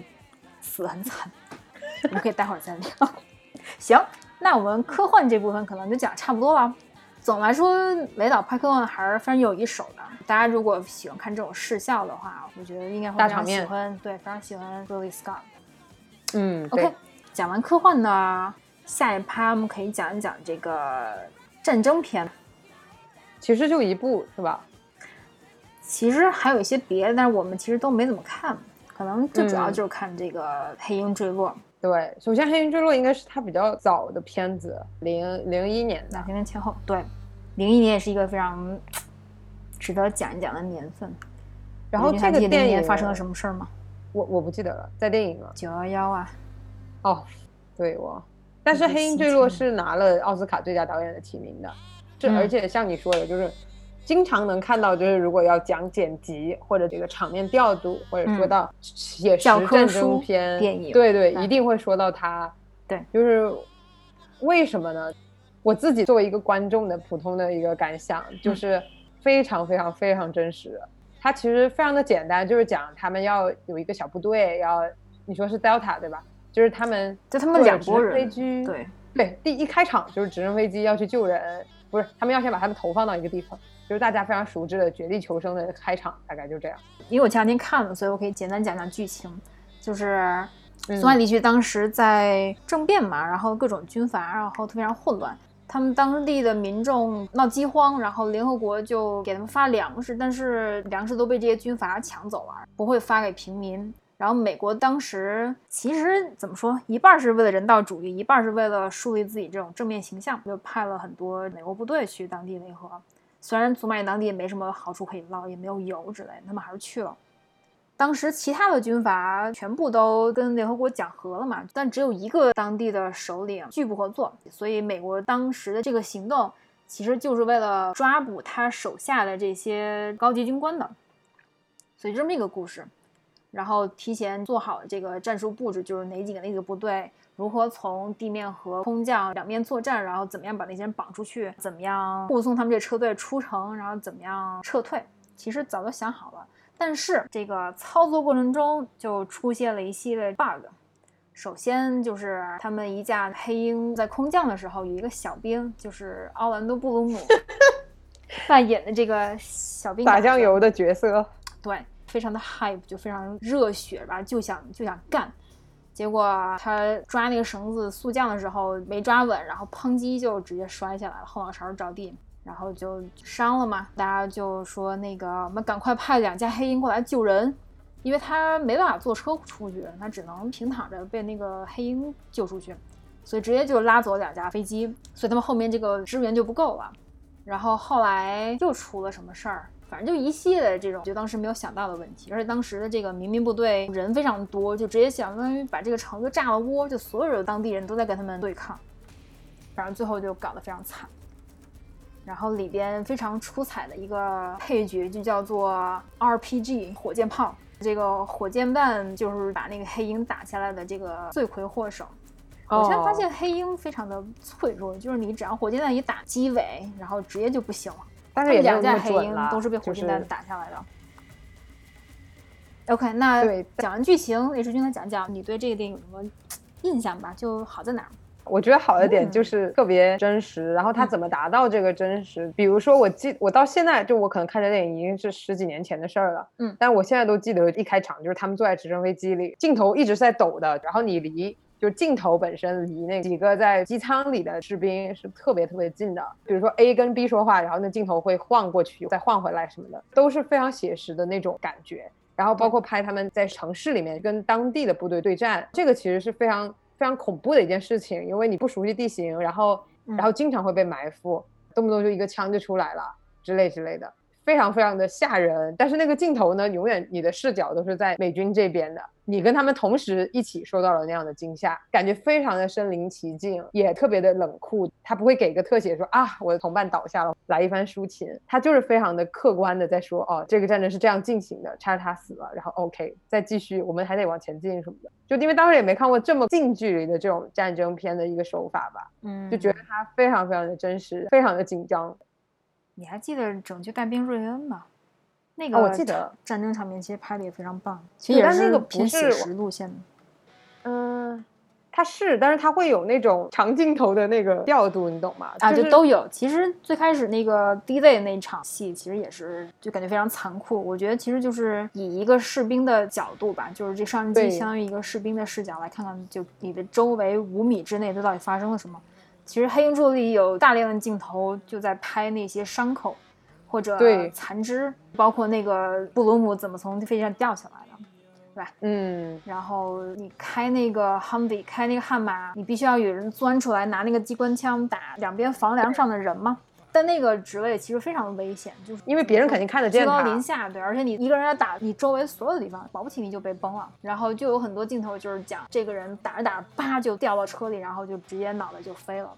B: 死得很惨。*laughs* 我们可以待会儿再聊。*laughs* 行，那我们科幻这部分可能就讲差不多了。总来说，雷导拍科幻还是非常有一手的。大家如果喜欢看这种视效的话，我觉得应该会非常喜欢。对，非常喜欢 Ridley Scott。
C: 嗯
B: ，OK。讲完科幻呢，下一趴我们可以讲一讲这个战争片。
C: 其实就一部是吧？
B: 其实还有一些别的，但是我们其实都没怎么看。可能最主要就是看这个《黑鹰坠落》。
C: 对，首先《黑鹰坠落》应该是他比较早的片子，零零一年的，
B: 两千年前后。对，零一年也是一个非常值得讲一讲的年份。
C: 然后这个电影
B: 发生了什么事儿吗？
C: 我我不记得了，在电影了。
B: 九幺幺啊。
C: 哦，对我。但是《黑鹰坠落》是拿了奥斯卡最佳导演的提名的，是而且像你说的，就是。经常能看到，就是如果要讲剪辑或者这个场面调度，或者说到写实战争片
B: 电影，
C: 对对，一定会说到它。
B: 对，
C: 就是为什么呢？我自己作为一个观众的普通的一个感想，就是非常非常非常真实。它其实非常的简单，就是讲他们要有一个小部队，要你说是 Delta 对吧？就是他们
B: 就他们两
C: 拨人飞机，
B: 对
C: 对，第一开场就是直升飞机要去救人，不是他们要先把他们投放到一个地方。就是大家非常熟知的《绝地求生》的开场，大概就这样。
B: 因为我前两天看了，所以我可以简单讲讲剧情。就是苏维埃地区当时在政变嘛，然后各种军阀，然后非常混乱。他们当地的民众闹饥荒，然后联合国就给他们发粮食，但是粮食都被这些军阀抢走了，不会发给平民。然后美国当时其实怎么说，一半是为了人道主义，一半是为了树立自己这种正面形象，就派了很多美国部队去当地维和。虽然祖马当地也没什么好处可以捞，也没有油之类，他们还是去了。当时其他的军阀全部都跟联合国讲和了嘛，但只有一个当地的首领拒不合作。所以美国当时的这个行动其实就是为了抓捕他手下的这些高级军官的。所以这么一个故事。然后提前做好这个战术布置，就是哪几个哪几个部队如何从地面和空降两面作战，然后怎么样把那些人绑出去，怎么样护送他们这车队出城，然后怎么样撤退，其实早就想好了。但是这个操作过程中就出现了一系列 bug。首先就是他们一架黑鹰在空降的时候，有一个小兵，就是奥兰多·布鲁姆 *laughs* 扮演的这个小兵
C: 打酱油的角色，
B: 对。非常的 hype，就非常热血吧，就想就想干，结果他抓那个绳子速降的时候没抓稳，然后砰叽就直接摔下来了，后脑勺着地，然后就伤了嘛。大家就说那个我们赶快派两架黑鹰过来救人，因为他没办法坐车出去，他只能平躺着被那个黑鹰救出去，所以直接就拉走两架飞机，所以他们后面这个支援就不够了。然后后来又出了什么事儿？反正就一系列这种，就当时没有想到的问题，而且当时的这个民兵部队人非常多，就直接相当于把这个城就炸了窝，就所有的当地人都在跟他们对抗，反正最后就搞得非常惨。然后里边非常出彩的一个配角就叫做 RPG 火箭炮，这个火箭弹就是把那个黑鹰打下来的这个罪魁祸首。我现在发现黑鹰非常的脆弱，就是你只要火箭弹一打机尾，然后直接就不行了。
C: 但是
B: 两架黑鹰都是被火箭弹打下来的。OK，那讲完剧情，H 君来讲讲你对这个电影有什么印象吧？就好在哪儿？
C: 我觉得好的点就是特别真实，然后他怎么达到这个真实？比如说，我记我到现在就我可能看这电影已经是十几年前的事儿了，嗯，但我现在都记得一开场就是他们坐在直升飞机里，镜头一直在抖的，然后你离。就镜头本身离那几个在机舱里的士兵是特别特别近的，比如说 A 跟 B 说话，然后那镜头会晃过去，再晃回来什么的，都是非常写实的那种感觉。然后包括拍他们在城市里面跟当地的部队对战，这个其实是非常非常恐怖的一件事情，因为你不熟悉地形，然后然后经常会被埋伏，动不动就一个枪就出来了之类之类的。非常非常的吓人，但是那个镜头呢，永远你的视角都是在美军这边的，你跟他们同时一起受到了那样的惊吓，感觉非常的身临其境，也特别的冷酷。他不会给一个特写说啊，我的同伴倒下了，来一番抒情，他就是非常的客观的在说，哦，这个战争是这样进行的，叉叉死了，然后 OK 再继续，我们还得往前进什么的。就因为当时也没看过这么近距离的这种战争片的一个手法吧，嗯，就觉得他非常非常的真实，非常的紧张。
B: 你还记得《拯救大兵瑞恩》吗？那个
C: 我记得
B: 战争场面其实拍的也非常棒，其实也是那个偏写实路线的。
C: 嗯，它是，但是它会有那种长镜头的那个调度，你懂吗？
B: 啊，就都有。其实最开始那个 D Day 那场戏，其实也是就感觉非常残酷。我觉得其实就是以一个士兵的角度吧，就是这上机相当于一个士兵的视角来看看，就你的周围五米之内，都到底发生了什么。其实《黑鹰柱》里有大量的镜头就在拍那些伤口，或者残肢，包括那个布鲁姆怎么从飞机上掉下来的，对吧？嗯。然后你开那个 Humvee，开那个悍马，你必须要有人钻出来拿那个机关枪打两边房梁上的人吗？但那个职位其实非常的危险，就是
C: 因为别人肯定看得见
B: 居高临下，对，而且你一个人要打你周围所有的地方，保不齐你就被崩了。然后就有很多镜头就是讲这个人打着打着，叭就掉到车里，然后就直接脑袋就飞了。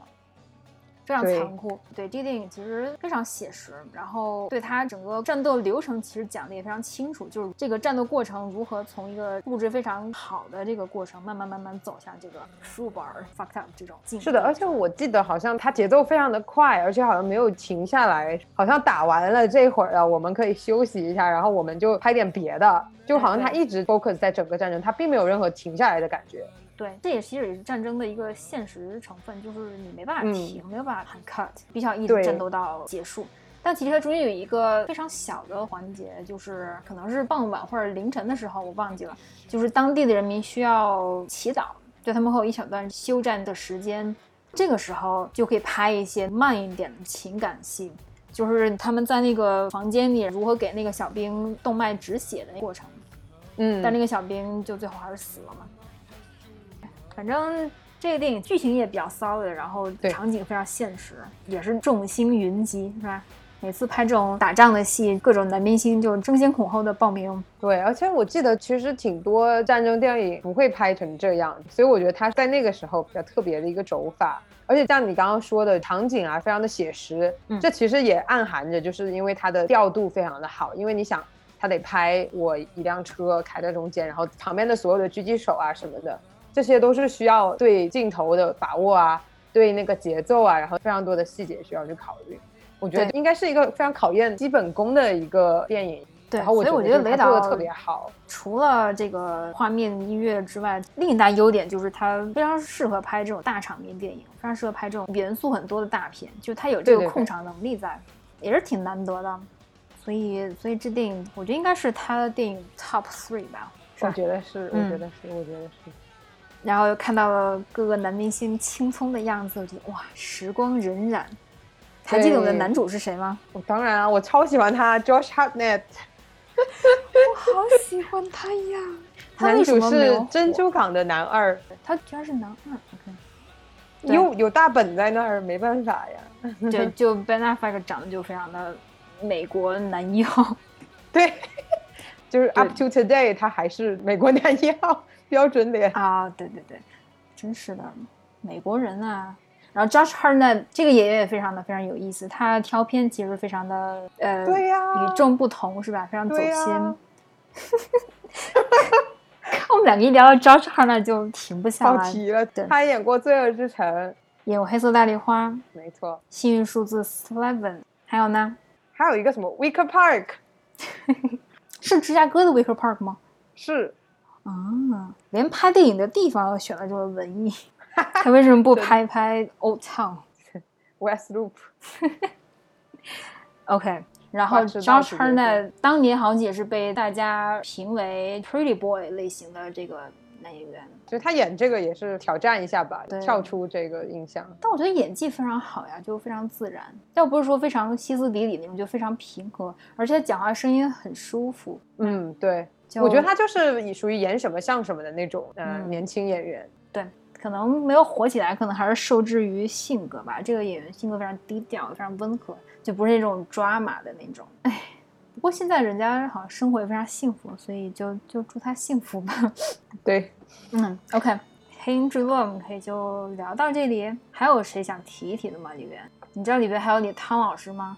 B: 非常残酷，对这个电影其实非常写实，然后对它整个战斗流程其实讲的也非常清楚，就是这个战斗过程如何从一个布置非常好的这个过程，慢慢慢慢走向这个 bar fucked up 这种境。
C: 是的，而且我记得好像它节奏非常的快，而且好像没有停下来，好像打完了这会儿啊，我们可以休息一下，然后我们就拍点别的，就好像它一直 focus 在整个战争，它并没有任何停下来的感觉。
B: 对，这也其实也是战争的一个现实成分，就是你没办法停，没有办法很 cut，必须要一直战斗到结束。但其实它中间有一个非常小的环节，就是可能是傍晚或者凌晨的时候，我忘记了，就是当地的人民需要祈祷，就他们会有一小段休战的时间，这个时候就可以拍一些慢一点的情感戏，就是他们在那个房间里如何给那个小兵动脉止血的过程。嗯，但那个小兵就最后还是死了嘛。反正这个电影剧情也比较骚的，然后场景非常现实，也是众星云集，是吧？每次拍这种打仗的戏，各种男明星就争先恐后的报名。
C: 对，而且我记得其实挺多战争电影不会拍成这样，所以我觉得他在那个时候比较特别的一个走法。而且像你刚刚说的场景啊，非常的写实，这其实也暗含着就是因为它的调度非常的好，因为你想。他得拍我一辆车开在中间，然后旁边的所有的狙击手啊什么的，这些都是需要对镜头的把握啊，对那个节奏啊，然后非常多的细节需要去考虑。我觉得应该是一个非常考验基本功的一个电影。
B: 对，所以我觉得雷导
C: 做的特别好。
B: 除了这个画面、音乐之外，另一大优点就是他非常适合拍这种大场面电影，非常适合拍这种元素很多的大片，就他有这个控场能力在，也是挺难得的。所以，所以这电影我觉得应该是他的电影 top three 吧。
C: 我觉得是，我觉得是，我觉得是。
B: 然后又看到了各个男明星青葱的样子，我觉得哇，时光荏苒。还记得我们的男主是谁吗？
C: 我当然啊，我超喜欢他，Josh Hartnett。
B: 我好喜欢他呀！
C: 男主是珍珠港的男二，
B: 他居然是男二。
C: OK，有有大本在那儿，没办法呀。
B: 对，*laughs* 就 Ben Affleck 长得就非常的美国男一号。
C: 对，*laughs* 就是 Up to today，他还是美国男一号标准脸
B: 啊！对对对，真是的，美国人啊。然后 Josh Hartnett 这个演员也非常的非常有意思，他挑片其实非常的呃，
C: 对呀，
B: 与众不同是吧？非常走心。*laughs* 看我们两个一聊到 Josh Hartnett 就停不下来。
C: 题了，他演过《罪恶之城》，
B: 演过《黑色大丽花》，
C: 没错，
B: 幸运数字 Seven，还有呢？
C: 还有一个什么 Wicker Park，*laughs*
B: 是芝加哥的 Wicker Park 吗？
C: 是。
B: 啊，连拍电影的地方都选的这么文艺。*laughs* 他为什么不拍拍 Old Town，West *laughs*
C: Loop？OK，*laughs*
B: 然后 Josh Hartnett 当年好像也是被大家评为 Pretty Boy 类型的这个男演员，
C: 就他演这个也是挑战一下吧，跳出这个印象。
B: 但我觉得演技非常好呀，就非常自然，要不是说非常歇斯底里那种，就非常平和，而且讲话声音很舒服。
C: 嗯，对，我觉得他就是属于演什么像什么的那种，嗯，年轻演员。
B: 对。可能没有火起来，可能还是受制于性格吧。这个演员性格非常低调，非常温和，就不是那种抓马的那种。哎，不过现在人家好像生活也非常幸福，所以就就祝他幸福吧。
C: 对，*laughs*
B: 嗯，OK，黑鹰坠落我们可以就聊到这里。还有谁想提一提的吗？里边，你知道里边还有你汤老师吗？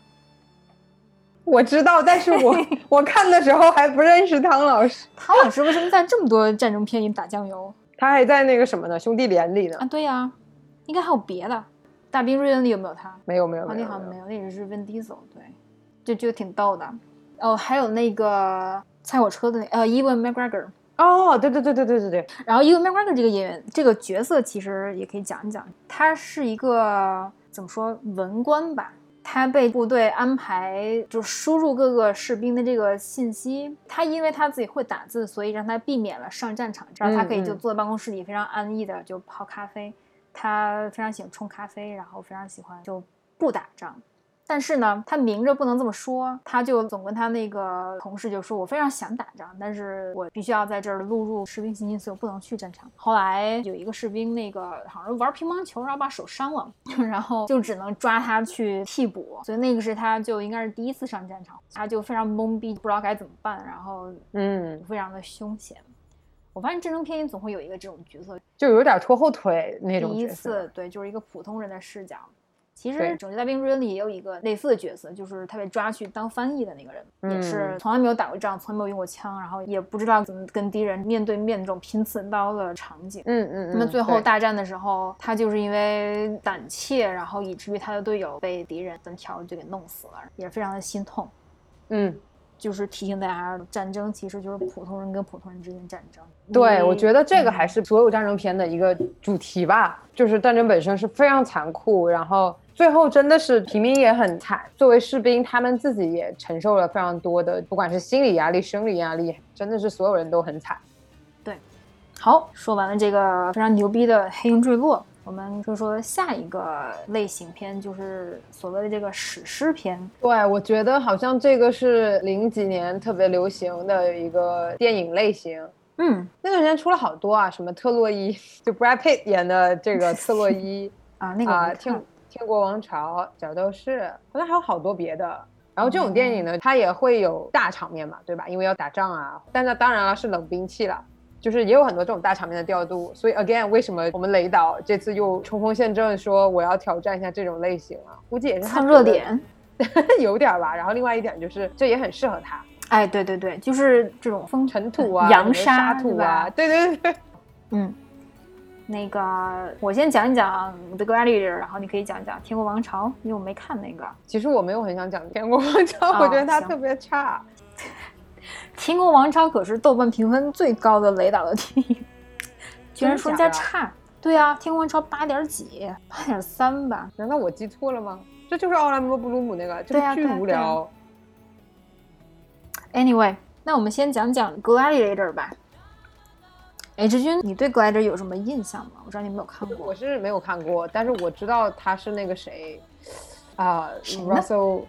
C: 我知道，但是我 *laughs* 我看的时候还不认识汤老师。*laughs*
B: 汤老师为什么在这么多战争片里打酱油？*laughs*
C: 他还在那个什么呢？兄弟连里呢？
B: 啊，对呀，应该还有别的。大兵瑞恩里有没有他？
C: 没有，没有，
B: 好像没有。那只是 Vin Diesel，对，就就挺逗的。哦，还有那个猜火车的那呃，Evan McGregor。
C: 哦，对对对对对对对。
B: 然后 Evan McGregor 这个演员，这个角色其实也可以讲一讲。他是一个怎么说文官吧？他被部队安排，就输入各个士兵的这个信息。他因为他自己会打字，所以让他避免了上战场，这样他可以就坐在办公室里非常安逸的就泡咖啡。他非常喜欢冲咖啡，然后非常喜欢就不打仗。但是呢，他明着不能这么说，他就总跟他那个同事就说：“我非常想打仗，但是我必须要在这儿录入士兵信息，所以我不能去战场。”后来有一个士兵，那个好像玩乒乓球，然后把手伤了，*laughs* 然后就只能抓他去替补。所以那个是他就应该是第一次上战场，他就非常懵逼，不知道该怎么办，然后嗯，非常的凶险。我发现战争片里总会有一个这种角色，
C: 就有点拖后腿那种
B: 第一次对，就是一个普通人的视角。其实《拯救大兵瑞恩》里也有一个类似的角色，就是他被抓去当翻译的那个人，也是从来没有打过仗，从来没有用过枪，然后也不知道怎么跟敌人面对面这种拼刺刀的场景。
C: 嗯嗯。
B: 那么最后大战的时候，他就是因为胆怯，然后以至于他的队友被敌人单挑就给弄死了，也是非常的心痛。
C: 嗯。
B: 就是提醒大家，战争其实就是普通人跟普通人之间战争。
C: 对，我觉得这个还是所有战争片的一个主题吧，就是战争本身是非常残酷，然后最后真的是平民也很惨。作为士兵，他们自己也承受了非常多的，不管是心理压力、生理压力，真的是所有人都很惨。
B: 对，好，说完了这个非常牛逼的《黑鹰坠落》。我们就说下一个类型片，就是所谓的这个史诗片。
C: 对，我觉得好像这个是零几年特别流行的一个电影类型。
B: 嗯，
C: 那段时间出了好多啊，什么特洛伊，就 Brad Pitt 演的这个特洛伊 *laughs*
B: 啊，那个
C: 啊，天天国王朝、角斗士，好像还有好多别的。然后这种电影呢，它也会有大场面嘛，对吧？因为要打仗啊，但那当然了，是冷兵器了。就是也有很多这种大场面的调度，所以 again，为什么我们雷导这次又冲锋陷阵，说我要挑战一下这种类型啊？估计也是
B: 蹭热点，*laughs*
C: 有点吧。然后另外一点就是，这也很适合他，
B: 哎，对对对，就是这种风
C: 尘土啊、
B: 扬
C: 沙
B: 沙
C: 土啊，
B: 对
C: 对对对，
B: 嗯，那个我先讲一讲《The Gladiator》，然后你可以讲一讲《天国王朝》，因为我没看那个。
C: 《其实我没有很想讲《天国王朝》，
B: 哦
C: 我觉得它特别差。*laughs*
B: 天国王朝》可是豆瓣评分最高的雷导的电影，*laughs* 居然说人家差。对啊，《天国王朝》八点几，八点三吧。
C: 难道我记错了吗？这就是奥兰多·布鲁姆那个，这
B: 对啊
C: 个巨
B: 对啊啊
C: 无聊。
B: Anyway，那我们先讲讲《Gladiator》吧。哎，志军，你对《Gladiator》有什么印象吗？我知道你没有看过
C: 我。是没有看过，但是我知道他是那个谁啊、
B: 谁呢
C: r u s s e l l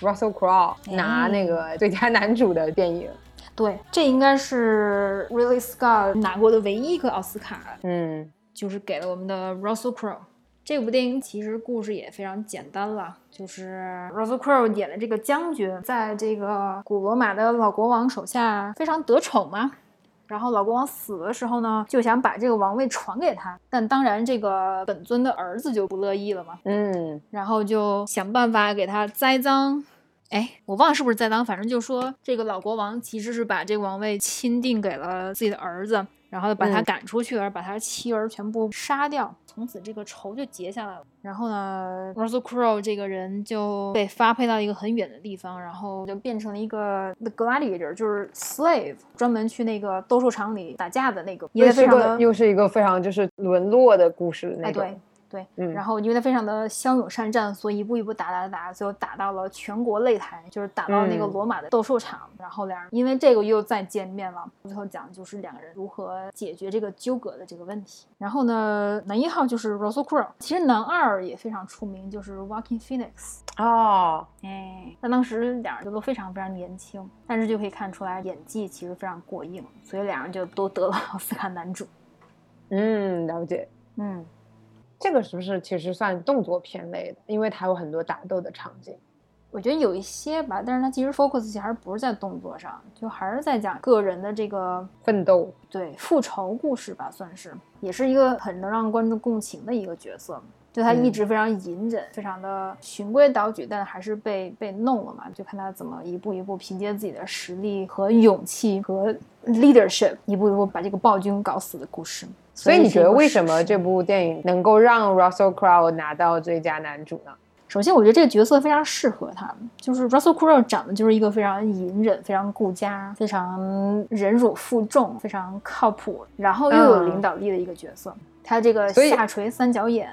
C: Russell Crowe
B: 哎
C: 拿那个最佳男主的电影。
B: 对，这应该是 Really Scott 拿过的唯一一个奥斯卡，
C: 嗯
B: 就是给了我们的 Russell Crowe。这部电影其实故事也非常简单了，就是 Russell Crowe 演的这个将军，在这个古罗马的老国王手下非常得宠嘛。然后老国王死的时候呢，就想把这个王位传给他，但当然这个本尊的儿子就不乐意了嘛，
C: 嗯
B: 然后就想办法给他栽赃。哎，我忘了是不是栽赃，反正就说这个老国王其实是把这个王位钦定给了自己的儿子，然后把他
C: 嗯
B: 赶出去，而把他妻儿全部杀掉，从此这个仇就结下来了。然后呢，Russell Crowe 这个人就被发配到一个很远的地方，然后就变成了一个 The Gladiator，就是 slave，专门去那个斗兽场里打架的那个，也
C: 又是
B: 非常的
C: 个又是一个非常就是沦落的故事那
B: 哎，
C: 种。
B: 对对，
C: 嗯
B: 然后因为他非常的骁勇善战，所以一步一步打打打，最后打到了全国擂台，就是打到那个
C: 嗯
B: 罗马的斗兽场。然后两人因为这个又再见面了，最后讲的就是两个人如何解决这个纠葛的这个问题。然后呢，男一号就是 Russell Crowe，其实男二也非常出名，就是 Joaquin Phoenix。
C: 哦，
B: 哎，但当时两人就都非常非常年轻，但是就可以看出来演技其实非常过硬，所以两人就都得了奥斯卡男主。
C: 嗯，了解。
B: 嗯，
C: 这个是不是其实算动作片类的？因为它有很多打斗的场景。
B: 我觉得有一些吧，但是它其实 focus 其实还是不是在动作上，就还是在讲个人的这个
C: 奋斗，
B: 对复仇故事吧，算是，也是一个很能让观众共情的一个角色。就他一
C: 嗯
B: 直非常隐忍，非常的循规蹈矩，但还是被被弄了嘛。就看他怎么一步一步凭借自己的实力和勇气和 leadership，一步一步把这个暴君搞死的故事。
C: 所以你觉得为什么这部电影能够让 Russell Crowe 拿到最佳男主呢？
B: 首先，我觉得这个角色非常适合他，就是 Russell Crowe 长得就是一个非常隐忍、非常顾家、非常忍辱负重、非常靠谱，然后又有
C: 嗯
B: 领导力的一个角色。他这个下垂三角眼，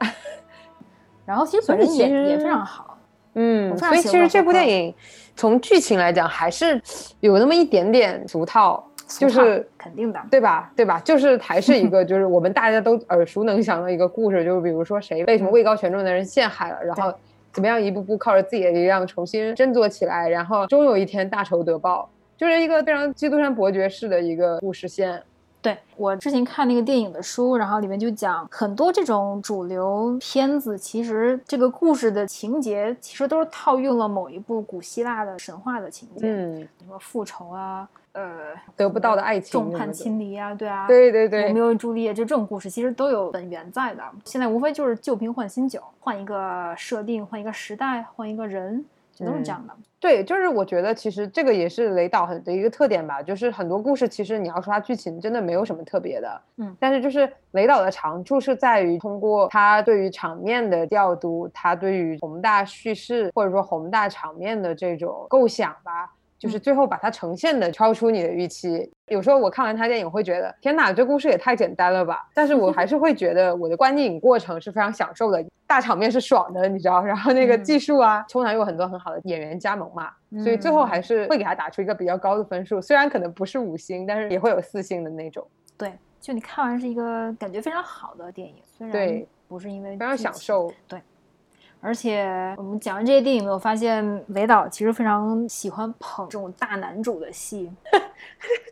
B: *laughs* 然后其实本人
C: 所以其实
B: 演也非常好。
C: 嗯，所以其实这部电影从剧情来讲还是有那么一点点俗套，就是
B: 肯定的，
C: 对吧？对吧？就是还是一个就是我们大家都耳熟能详的一个故事，就是比如说谁被什么位高权重的人陷害了，然后怎么样一步步靠着自己的力量重新振作起来，然后终有一天大仇得报，就是一个非常基督山伯爵式的一个故事线。
B: 对我之前看那个电影的书，然后里面就讲很多这种主流片子，其实这个故事的情节其实都是套用了某一部古希腊的神话的情节，
C: 嗯，
B: 什么复仇啊，呃，
C: 得不到的爱情
B: 众叛亲离啊，对啊，
C: 对对对
B: 罗密，欧与朱丽叶就这种故事，其实都有本源在的。现在无非就是旧瓶换新酒，换一个设定，换一个时代，换一个人，就都是这样的。
C: 对，就是我觉得其实这个也是雷导很的一个特点吧，就是很多故事其实你要说它剧情真的没有什么特别的，
B: 嗯
C: 但是就是雷导的长处是在于通过他对于场面的调度，他对于宏大叙事或者说宏大场面的这种构想吧。就是
B: 嗯
C: 最后把它呈现的超出你的预期。有时候我看完他电影会觉得，天哪，这故事也太简单了吧！但是我还是会觉得我的观影过程是非常享受的，大场面是爽的，你知道。然后那个
B: 嗯
C: 技术啊，通常有很多很好的演员加盟嘛，所以最后还是会给他打出一个比较高的分数，虽然可能不是五星，但是也会有四星的那种，
B: 对，就你看完是一个感觉非常好的电影，虽然
C: 对
B: 不是因为
C: 非常。享受。
B: 而且我们讲完这些电影，有没有发现韦导其实非常喜欢捧这种大男主的戏，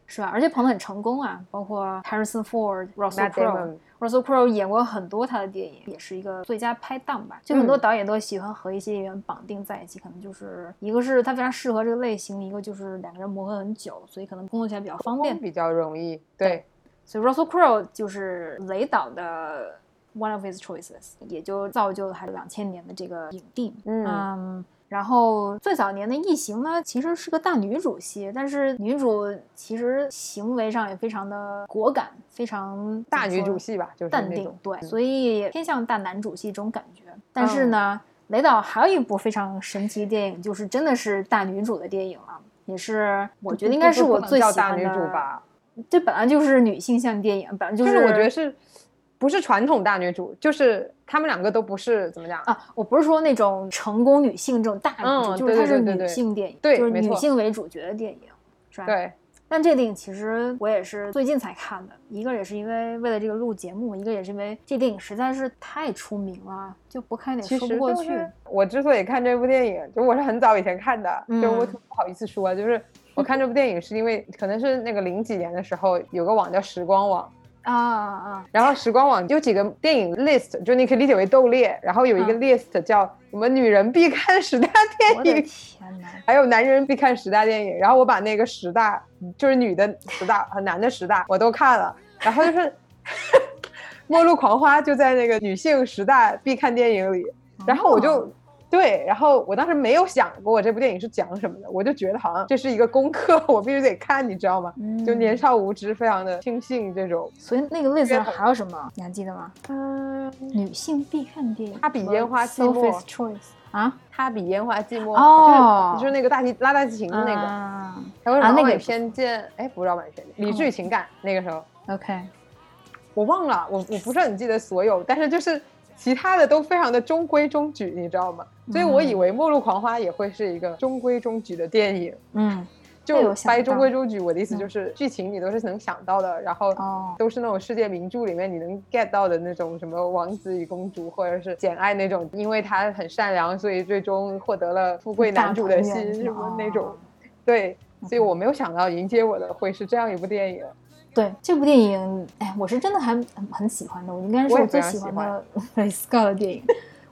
B: 是吧？而且捧得很成功啊，包括 Harrison Ford、Russell Crowe。Damon，Russell Crowe 演过很多他的电影，也是一个最佳拍档吧。就很多
C: 嗯
B: 导演都喜欢和一些演员绑定在一起，可能就是一个是他非常适合这个类型，一个就是两个人磨合很久，所以可能工作起来比较方便。
C: 比较容易。对，
B: 所以 Russell Crowe 就是雷导的 one of his choices，也就造就了他两千年的这个影帝。
C: 嗯
B: 然后最早年的《异形》呢，其实是个大女主戏，但是女主其实行为上也非常的果敢，非常
C: 大女主戏吧，就是
B: 淡定对，
C: 嗯
B: 所以偏向大男主戏这种感觉。但是呢，雷导还有一部非常神奇的电影，就是真的是大女主的电影了，也是我觉得应该是我最
C: 叫大女
B: 喜欢的。
C: 主吧，
B: 这本来就是女性向电影，本来就
C: 就是是我觉得是不是传统大女主，就是她们两个都不是怎么讲，
B: 啊，我不是说那种成功女性这种大女主，
C: 嗯
B: 就是它是女性电影，对就是女性为主角的电影，是吧？。
C: 对，
B: 但这个电影其实我也是最近才看的，一个也是因为为了这个录节目，一个也是因为这电影实在是太出名了，就不看有点说不过去。
C: 就是我之所以看这部电影，就我是很早以前看的，就我不好意思说，就是我看这部电影是因为可能是那个零几年的时候有个网叫时光网，
B: 啊啊
C: 然后时光网有几个电影 list，就你可以理解为斗猎，然后有一个
B: 嗯
C: list 叫什么女人必看十大电影，
B: 天哪！
C: 还有男人必看十大电影，然后我把那个十大就是女的十大和男的十大我都看了，然后就是 *laughs*《末路狂花》就在那个女性十大必看电影里，然后我就。
B: 哦
C: 对，然后我当时没有想过这部电影是讲什么的，我就觉得好像这是一个功课，*laughs* 我必须得看，你知道吗？就年
B: 嗯
C: 少无知，非常的轻信这种。
B: 所以那个上
C: 很
B: 还有什么？你还记得吗？
C: 嗯，
B: 女性必看电影，
C: 它比烟花寂寞
B: Sophie's Choice 啊，
C: 它比烟花寂寞
B: 哦
C: 就是就是那个大提拉大提琴的那个，
B: 啊
C: 还有老美
B: 啊那个不
C: 偏见，哎，不是老美偏见，理智与情感那个时候
B: OK，
C: 我忘了，我我不是很记得所有，但是就是其他的都非常的中规中矩，你知道吗？所以我以
B: 嗯
C: 为《末路狂花》也会是一个中规中矩的电影。
B: 嗯，
C: 就掰中规中矩，我的意思
B: 嗯
C: 就是剧情你都是能想到的，然后
B: 哦
C: 都是那种世界名著里面你能 get 到的那种什么王子与公主，或者是简爱那种，因为他很善良，所以最终获得了富贵男主的心什么那种
B: 哦。
C: 对，所以我没有想到迎接我的会是这样一部电影。
B: 对这部电影，哎，我是真的还很很喜欢的，我应该是
C: 我
B: 最
C: 喜
B: 喜欢的 *laughs* 对 Scott 的电影。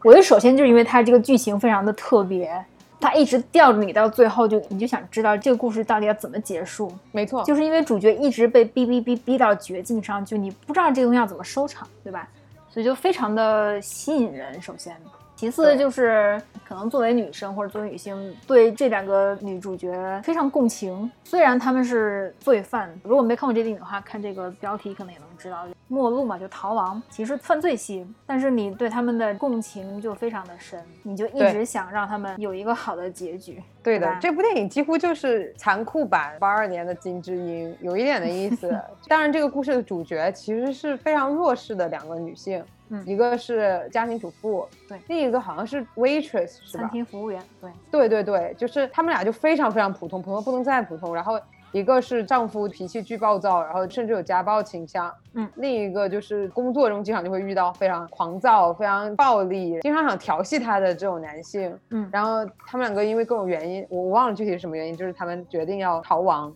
B: 我觉得首先就是因为它这个剧情非常的特别，它一直吊着你到最后就，你就想知道这个故事到底要怎么结束。
C: 没错，
B: 就是因为主角一直被逼逼逼逼到绝境上，就你不知道这个东西要怎么收场，对吧？所以就非常的吸引人。首先，其次就是可能作为女生或者作为女性，对这两个女主角非常共情。虽然她们是罪犯，如果没看过这电影的话，看这个标题可能也能知道，末路嘛，就逃亡，其实犯罪戏，但是你对他们的共情就非常的深，你就一直想让他们有一个好的结局。
C: 对的，这部电影几乎就是残酷版八二年的金智英，有一点的意思。*laughs* 当然，这个故事的主角其实是非常弱势的两个女性，
B: 嗯
C: 一个是家庭主妇，
B: 对
C: 另一个好像是 waitress 是
B: 餐
C: 吧？
B: 厅服务员，对，
C: 对对对，就是他们俩就非常非常普通，普通不能再普通。然后一个是丈夫脾气巨暴躁，然后甚至有家暴倾向，
B: 嗯
C: 另一个就是工作中经常就会遇到非常狂躁、非常暴力、经常想调戏她的这种男性。
B: 嗯，
C: 然后他们两个因为各种原因，我我忘了具体是什么原因，就是他们决定要逃亡。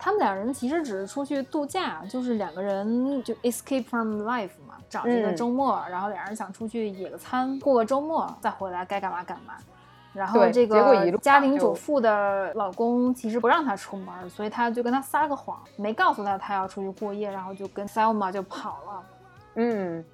B: 他们两人其实只是出去度假，就是两个人就 escape from life 嘛，找一个
C: 嗯
B: 周末，然后两人想出去野个餐，过个周末，再回来该干嘛干嘛。然后
C: 对
B: 这个家庭主妇的老公其实不让她出门，所以她就跟他撒了个谎，没告诉她她要出去过夜，然后就跟 Selma 就跑了。
C: 嗯，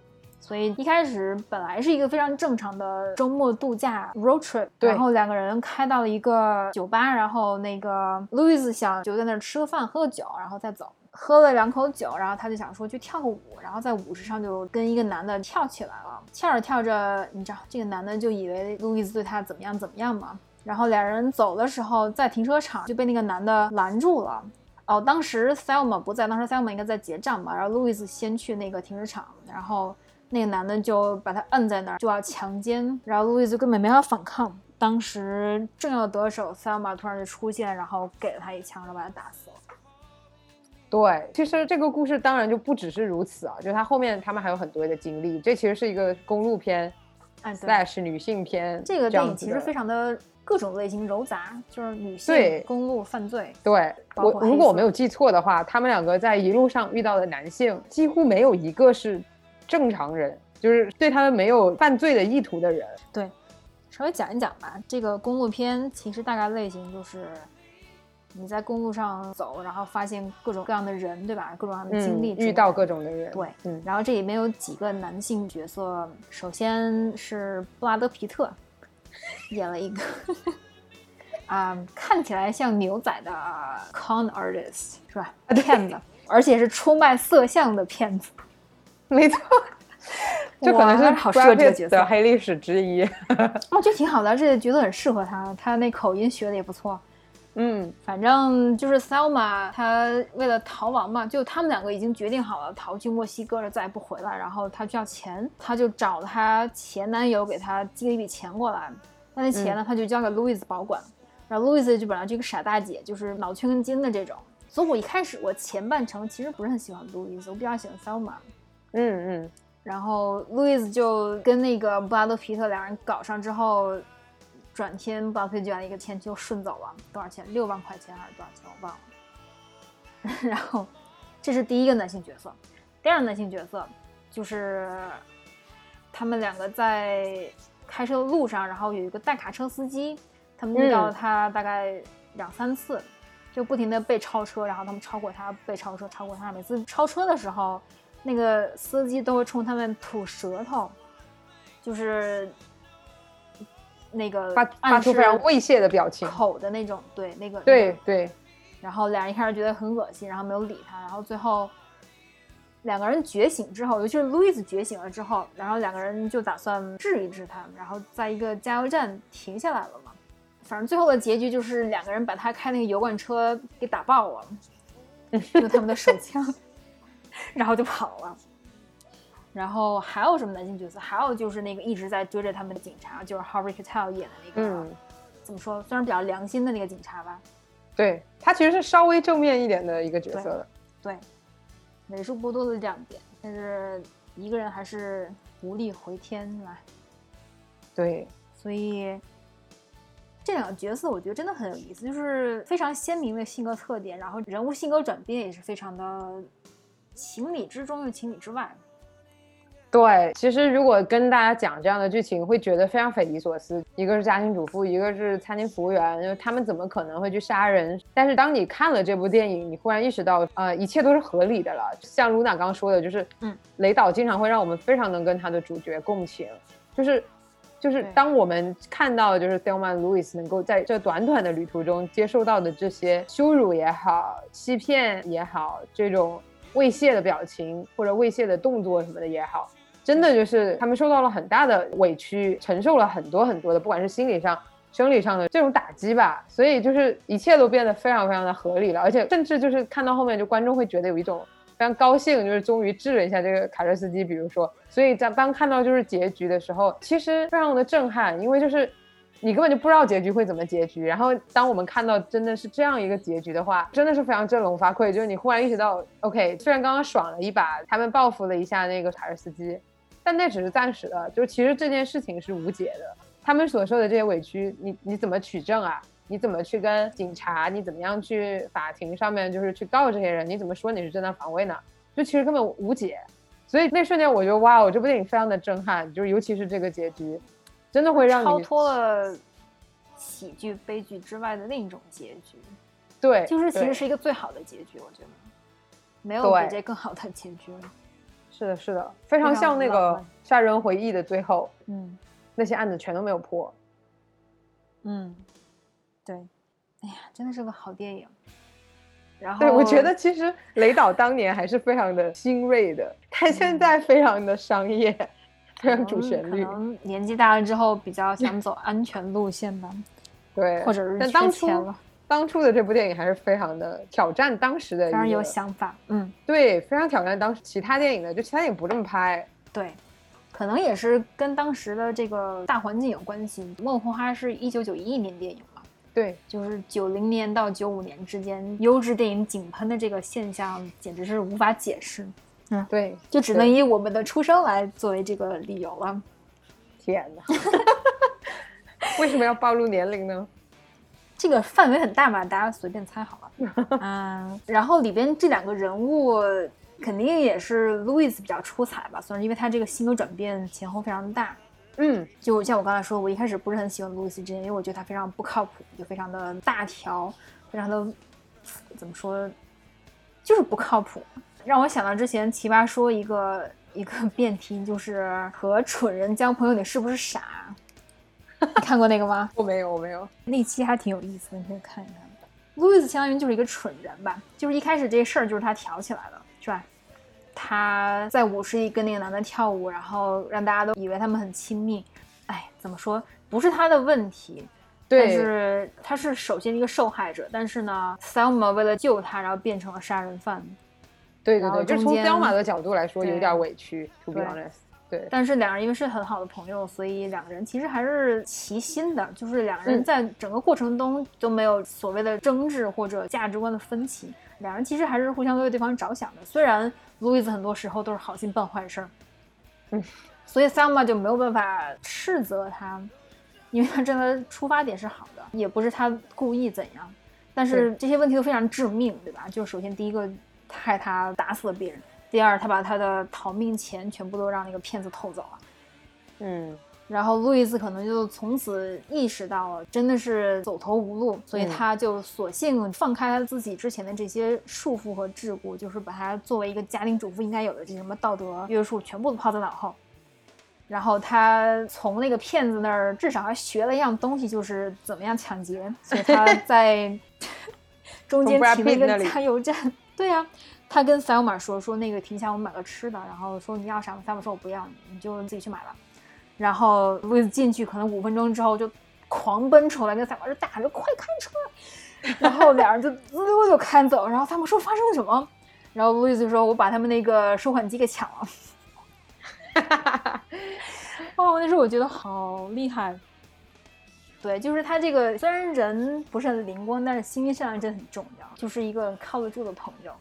B: 所以一开始本来是一个非常正常的周末度假 road trip，然后两个人开到了一个酒吧，然后那个路易斯想就在那儿吃个饭、喝个酒，然后再走。喝了两口酒，然后他就想说去跳个舞，然后在舞池上就跟一个男的跳起来了。跳着跳着，你知道这个男的就以为路易斯对他怎么样怎么样嘛。然后两人走的时候，在停车场就被那个男的拦住了。哦，当时 Selma 不在，当时 Selma 应该在结账嘛。然后路易斯先去那个停车场，然后那个男的就把他摁在那儿，就要强奸。然后路易斯根本没法反抗。当时正要得手，Selma 突然就出现，然后给了他一枪，然后把他打死了。
C: 对，其实这个故事当然就不只是如此啊，就是它后面他们还有很多的经历。这其实是一个公路片，slash 女性片
B: 这个电影其实非常的各种类型糅杂，就是女性
C: 对、
B: 公路、犯罪。
C: 对我，如果我没有记错的话，他们两个在一路上遇到的男性几乎没有一个是正常人，就是对他们没有犯罪的意图的人。
B: 对，稍微讲一讲吧。这个公路片其实大概类型就是你在公路上走，然后发现各种各样的人，对吧？各种各样的经历、
C: 嗯，遇到各。种的人。
B: 对，
C: 嗯，
B: 然后这里面有几个男性角色，首先是布拉德皮特，演了一个 *laughs* 啊、看起来像牛仔的 con artist 是吧？骗子，而且是出卖色相的骗子。*laughs*
C: 没错，*laughs* 就可能是
B: 哇好适合这个角色
C: 黑历史之一。*laughs*
B: 我觉得挺好的，这个角色很适合他，他那口音学的也不错。
C: 嗯
B: 反正就是 Selma，他为了逃亡嘛，就他们两个已经决定好了逃去墨西哥了，再也不回来。然后他需要钱，他就找她前男友给她寄了一笔钱过来，那那钱呢，她就交给 Louis 保管。然后 Louis 就本来就一个傻大姐，就是脑缺根筋的这种。所以我一开始我前半程其实不是很喜欢 Louis，我比较喜欢 Selma。
C: 嗯嗯，
B: 然后路易斯就跟那个布拉德皮特两人搞上之后，转天布拉德皮特就把那个钱就顺走了，多少钱？六万块钱还是多少钱？我忘了。然后这是第一个男性角色，第二个男性角色就是他们两个在开车的路上，然后有一个代卡车司机，他们遇到了他大概两三次，就不停的被超车，然后他们超过他，被超车，超过他。每次超车的时候，那个司机都会冲他们吐舌头，就是那个
C: 发发出非常猥亵的表情。
B: 口的那种，对那个那个
C: 对对，
B: 然后俩人一开始觉得很恶心，然后没有理他，然后最后两个人觉醒之后，尤其是路易斯觉醒了之后，然后两个人就打算治一治他，然后在一个加油站停下来了嘛。反正最后的结局就是两个人把他开那个油罐车给打爆了，*laughs* 用他们的手枪，然后就跑了。然后还有什么男性角色？还有就是那个一直在追着他们的警察，就是 Harvey Keitel 演的那个，
C: 嗯，
B: 怎么说？虽然比较良心的那个警察吧，
C: 对他其实是稍微正面一点的一个角色的。
B: 对，为数不多的亮点，但是一个人还是无力回天来，
C: 对，
B: 所以这两个角色我觉得真的很有意思，就是非常鲜明的性格特点，然后人物性格转变也是非常的情理之中又情理之外。
C: 对，其实如果跟大家讲这样的剧情，会觉得非常匪夷所思。一个是家庭主妇，一个是餐厅服务员，就他们怎么可能会去杀人？但是当你看了这部电影，你忽然意识到，呃，一切都是合理的了。像卢娜刚刚说的，就是，
B: 嗯，
C: 雷导经常会让我们非常能跟他的主角共情，就是。就是当我们看到，就是 Thelma Lewis 能够在这短短的旅途中接受到的这些羞辱也好、欺骗也好，这种猥亵的表情或者猥亵的动作什么的也好，真的就是他们受到了很大的委屈，承受了很多很多的，不管是心理上、生理上的这种打击吧，所以就是一切都变得非常非常的合理了，而且甚至就是看到后面，就观众会觉得有一种非常高兴，就是终于治了一下这个卡车司机，比如说，所以在当看到就是结局的时候，其实非常的震撼，因为就是。你根本就不知道结局会怎么结局，然后当我们看到真的是这样一个结局的话，真的是非常振聋发聩。就是你忽然意识到，OK，虽然刚刚爽了一把，他们报复了一下那个卡车司机，但那只是暂时的，就是其实这件事情是无解的。他们所受的这些委屈，你你怎么取证啊？你怎么去跟警察？你怎么样去法庭上面就是去告这些人？你怎么说你是正当防卫呢？就其实根本无解。所以那瞬间我觉得，哇，哦，这部电影非常的震撼，就是尤其是这个结局，真的会让你
B: 超脱了喜剧、悲剧之外的另一种结局，
C: 对，
B: 就是其实是一个最好的结局，我觉得。没有比这更好的结局了。
C: 是的，是的，非常像那个《杀人回忆》的最后，
B: 嗯。
C: 那些案子全都没有破。
B: 嗯，对，哎呀，真的是个好电影。然后
C: 对，我觉得其实雷导当年还是非常的新锐的，他现在非常的商业，*laughs* 主旋律
B: 可。能年纪大了之后比较想走安全路线吧，*laughs*
C: 对，
B: 或者是
C: 当初
B: 钱了，
C: 当初的这部电影还是非常的挑战当时的
B: 非常有想法。嗯，
C: 对，非常挑战当时其他电影的，就其他电影不这么拍。
B: 对，可能也是跟当时的这个大环境有关系。《梦红花》是一九九一年电影嘛，
C: 对，
B: 就是九零年到九五年之间，优质电影井喷的这个现象简直是无法解释，
C: 对，
B: 就只能以我们的出生来作为这个理由了。
C: 天哪！*laughs* 为什么要暴露年龄呢？*laughs*
B: 这个范围很大嘛，大家随便猜好了。*laughs* 嗯，然后里边这两个人物肯定也是 Louis 比较出彩吧，算是因为他这个性格转变前后非常大。
C: 嗯，
B: 就像我刚才说，我一开始不是很喜欢路易斯之前，因为我觉得他非常不靠谱，就非常的大条，非常的怎么说，就是不靠谱。让我想到之前奇葩说一个一个 *laughs* 辩题，就是和蠢人交朋友，你是不是傻？你看过那个吗？*laughs*
C: 我没有，我没有。
B: 那期还挺有意思的，你可以看一看。路易斯相当于就是一个蠢人吧，就是一开始这事儿就是他挑起来的，是吧？他在舞室里跟那个男的跳舞，然后让大家都以为他们很亲密。哎，怎么说？不是他的问题，但是他是首先一个受害者。但是呢，Selma 为了救他，然后变成了杀人犯。
C: 对对对，就从 Selma 的角度来说，有点委屈。To be honest。对，
B: 但是两人因为是很好的朋友，所以两个人其实还是齐心的，就是两个人在整个过程中都没有所谓的争执或者价值观的分歧，两人其实还是互相为对方着想的。虽然路易斯很多时候都是好心办坏事儿，嗯，*laughs* 所以 Selma 就没有办法斥责他，因为他真的出发点是好的，也不是他故意怎样，但是这些问题都非常致命，对吧？就是首先第一个害他打死了别人。第二，他把他的逃命钱全部都让那个骗子偷走了，
C: 嗯，
B: 然后路易斯可能就从此意识到了，真的是走投无路，所以他就索性放开他自己之前的这些束缚和桎梏，就是把他作为一个家庭主妇应该有的这什么道德约束全部都抛在脑后。然后他从那个骗子那儿至少还学了一样东西，就是怎么样抢劫，所以他 *laughs* 在 *laughs* 中间停了一个加油站，对呀。他跟塞尔玛说：“说那个停下，我们买个吃的。然后说你要啥吗？塞尔玛说：我不要，你就自己去买吧。然后路易斯进去，可能五分钟之后就狂奔出来，跟塞尔玛就大喊着：快开车！然后俩人就滋溜就开走。然后他们说：发生了什么？然后路易斯说：我把他们那个收款机给抢了。哈哈哈哦，那时候我觉得好厉害。对，就是他这个虽然人不是很灵光，但是心地善良真的很重要，就是一个靠得住的朋友。”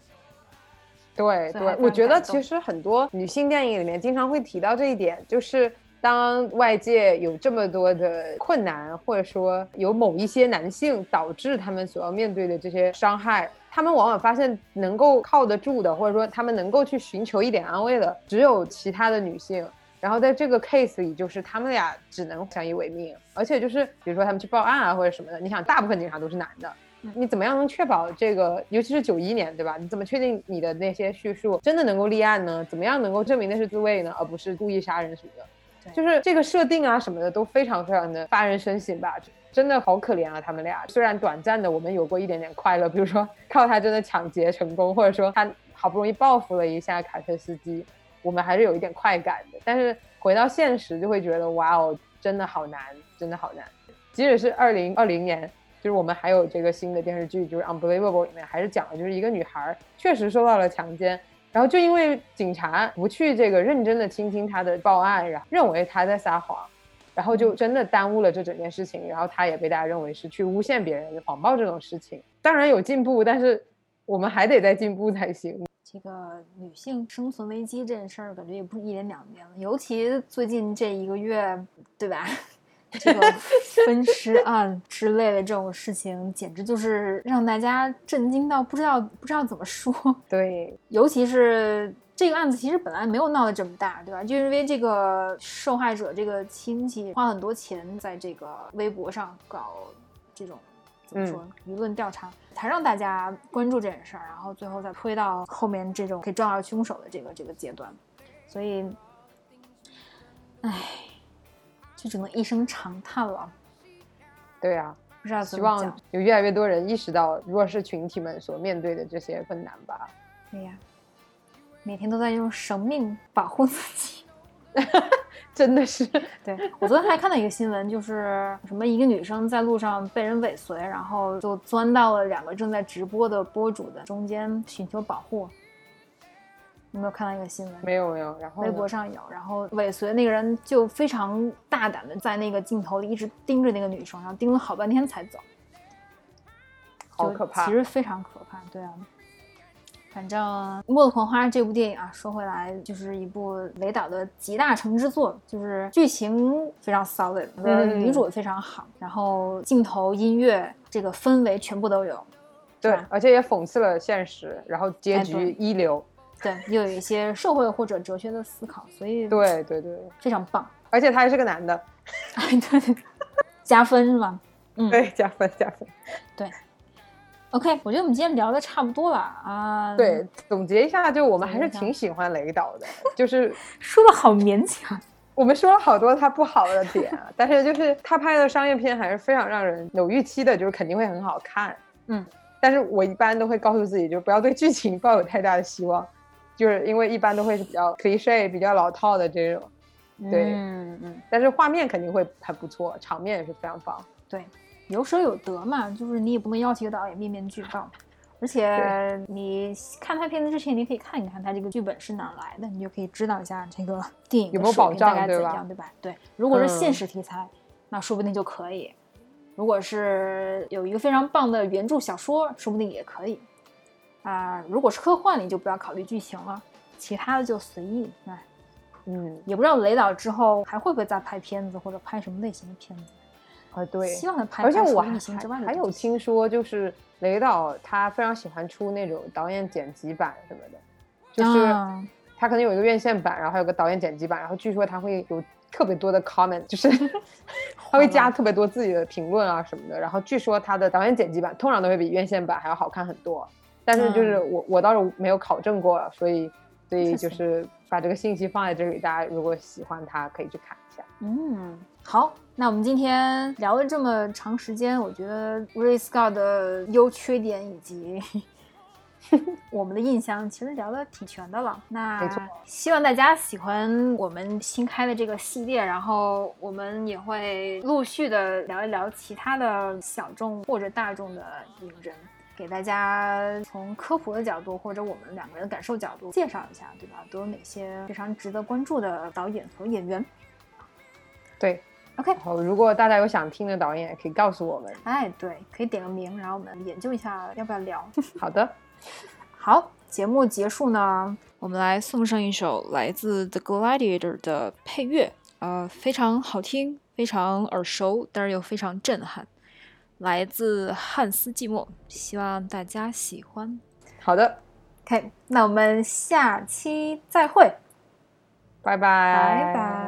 C: 对对，我觉得其实很多女性电影里面经常会提到这一点，就是当外界有这么多的困难，或者说有某一些男性导致他们所要面对的这些伤害，他们往往发现能够靠得住的，或者说他们能够去寻求一点安慰的，只有其他的女性。然后在这个 case 里，就是他们俩只能相依为命，而且就是比如说他们去报案啊或者什么的，你想大部分警察都是男的。你怎么样能确保这个，尤其是九一年，对吧？你怎么确定你的那些叙述真的能够立案呢？怎么样能够证明那是自卫呢，而不是故意杀人什么的？就是这个设定啊什么的都非常非常的发人深省吧，真的好可怜啊，他们俩。虽然短暂的我们有过一点点快乐，比如说 *laughs* 靠他真的抢劫成功，或者说他好不容易报复了一下卡车司机，我们还是有一点快感的。但是回到现实就会觉得，哇哦，真的好难，真的好难。即使是二零二零年。就是我们还有这个新的电视剧，就是《Unbelievable》里面还是讲的，就是一个女孩确实受到了强奸，然后就因为警察不去这个认真的倾听她的报案，然后认为她在撒谎，然后就真的耽误了这整件事情，然后她也被大家认为是去诬陷别人、谎报这种事情。当然有进步，但是我们还得再进步才行。
B: 这个女性生存危机这件事儿，感觉也不是一年两年了，尤其最近这一个月，对吧？这个分尸 *laughs* 案之类的这种事情，简直就是让大家震惊到不知道不知道怎么说。
C: 对，*laughs*
B: 尤其是这个案子，其实本来没有闹得这么大，对吧？就因为这个受害者这个亲戚花很多钱在这个微博上搞这种怎么说舆论调查，才让大家关注这件事儿，然后最后再推到后面这种可以抓到凶手的这个这个阶段。所以，唉。就只能一声长叹了。
C: 对啊，
B: 不知道
C: 希望有越来越多人意识到弱势群体们所面对的这些困难吧。
B: 对呀，每天都在用生命保护自己，*laughs*
C: 真的是。
B: 对我昨天还看到一个新闻，就是什么一个女生在路上被人尾随，然后就钻到了两个正在直播的博主的中间寻求保护。有没有看到一个新闻？
C: 没有没有，然后
B: 微博上有，然后尾随那个人就非常大胆的在那个镜头里一直盯着那个女生，然后盯了好半天才走，
C: 好可怕，
B: 其实非常可怕。对啊，反正《末路狂花》这部电影啊，说回来就是一部雷导的集大成之作，就是剧情非常 solid，女主非常好，然后镜头、音乐这个氛围全部都有，
C: 对，而且也讽刺了现实，然后结局一流。
B: 对，又有一些社会或者哲学的思考，所以
C: 对对对，
B: 非常棒。
C: 而且他还是个男的，
B: 哎，对，加分是吧？
C: 嗯，对，加分加分。
B: 对，OK，我觉得我们今天聊的差不多了啊。
C: 对，总结一下，就我们还是挺喜欢雷导的，*laughs* 就是 *laughs*
B: 说的好勉强。
C: 我们说了好多他不好的点，但是就是他拍的商业片还是非常让人有预期的，就是肯定会很好看。
B: 嗯，
C: 但是我一般都会告诉自己，就不要对剧情抱有太大的希望，就是因为一般都会是比较 cliche、比较老套的这种。对，
B: 嗯嗯，
C: 但是画面肯定会很不错，场面也是非常棒。
B: 对，有舍有得嘛，就是你也不能要求导演面面俱到。而且你看他片子之前，你可以看一看他这个剧本是哪来的，你就可以知道一下这个电影
C: 有没有保障，
B: 大概怎样，对吧？对，如果是现实题材，那说不定就可以；如果是有一个非常棒的原著小说，说不定也可以。啊，如果是科幻，你就不要考虑剧情了，其他的就随意。哎，
C: 嗯，
B: 也不知道雷导之后还会不会再拍片子，或者拍什么类型的片子。
C: 啊，对，
B: 希望他拍。
C: 而且我还
B: 还
C: 有听说，就是雷导他非常喜欢出那种导演剪辑版什么的，就是他可能有一个院线版，然后还有个导演剪辑版，然后据说他会有特别多的 comment，就是 *laughs* 他会加特别多自己的评论啊什么的。然后据说他的导演剪辑版通常都会比院线版还要好看很多，但是就是我我倒是没有考证过，所以所以就是把这个信息放在这里，大家如果喜欢他可以去看一下。
B: 嗯，好。那我们今天聊了这么长时间，我觉得 Ray Scott 的优缺点以及我们的印象，其实聊的挺全的了。那希望大家喜欢我们新开的这个系列，然后我们也会陆续的聊一聊其他的小众或者大众的影人，给大家从科普的角度或者我们两个人的感受角度介绍一下，对吧？都有哪些非常值得关注的导演和演员？
C: 对。
B: OK，
C: 好，如果大家有想听的导演，可以告诉我们。
B: 哎，对，可以点个名，然后我们研究一下要不要聊。*laughs*
C: 好的，
B: 好，节目结束呢，我们来送上一首来自 The Gladiator 的配乐，呃，非常好听，非常耳熟，但是又非常震撼，来自汉斯季默，希望大家喜欢。
C: 好的
B: ，OK，那我们下期再会，
C: 拜拜，
B: 拜拜。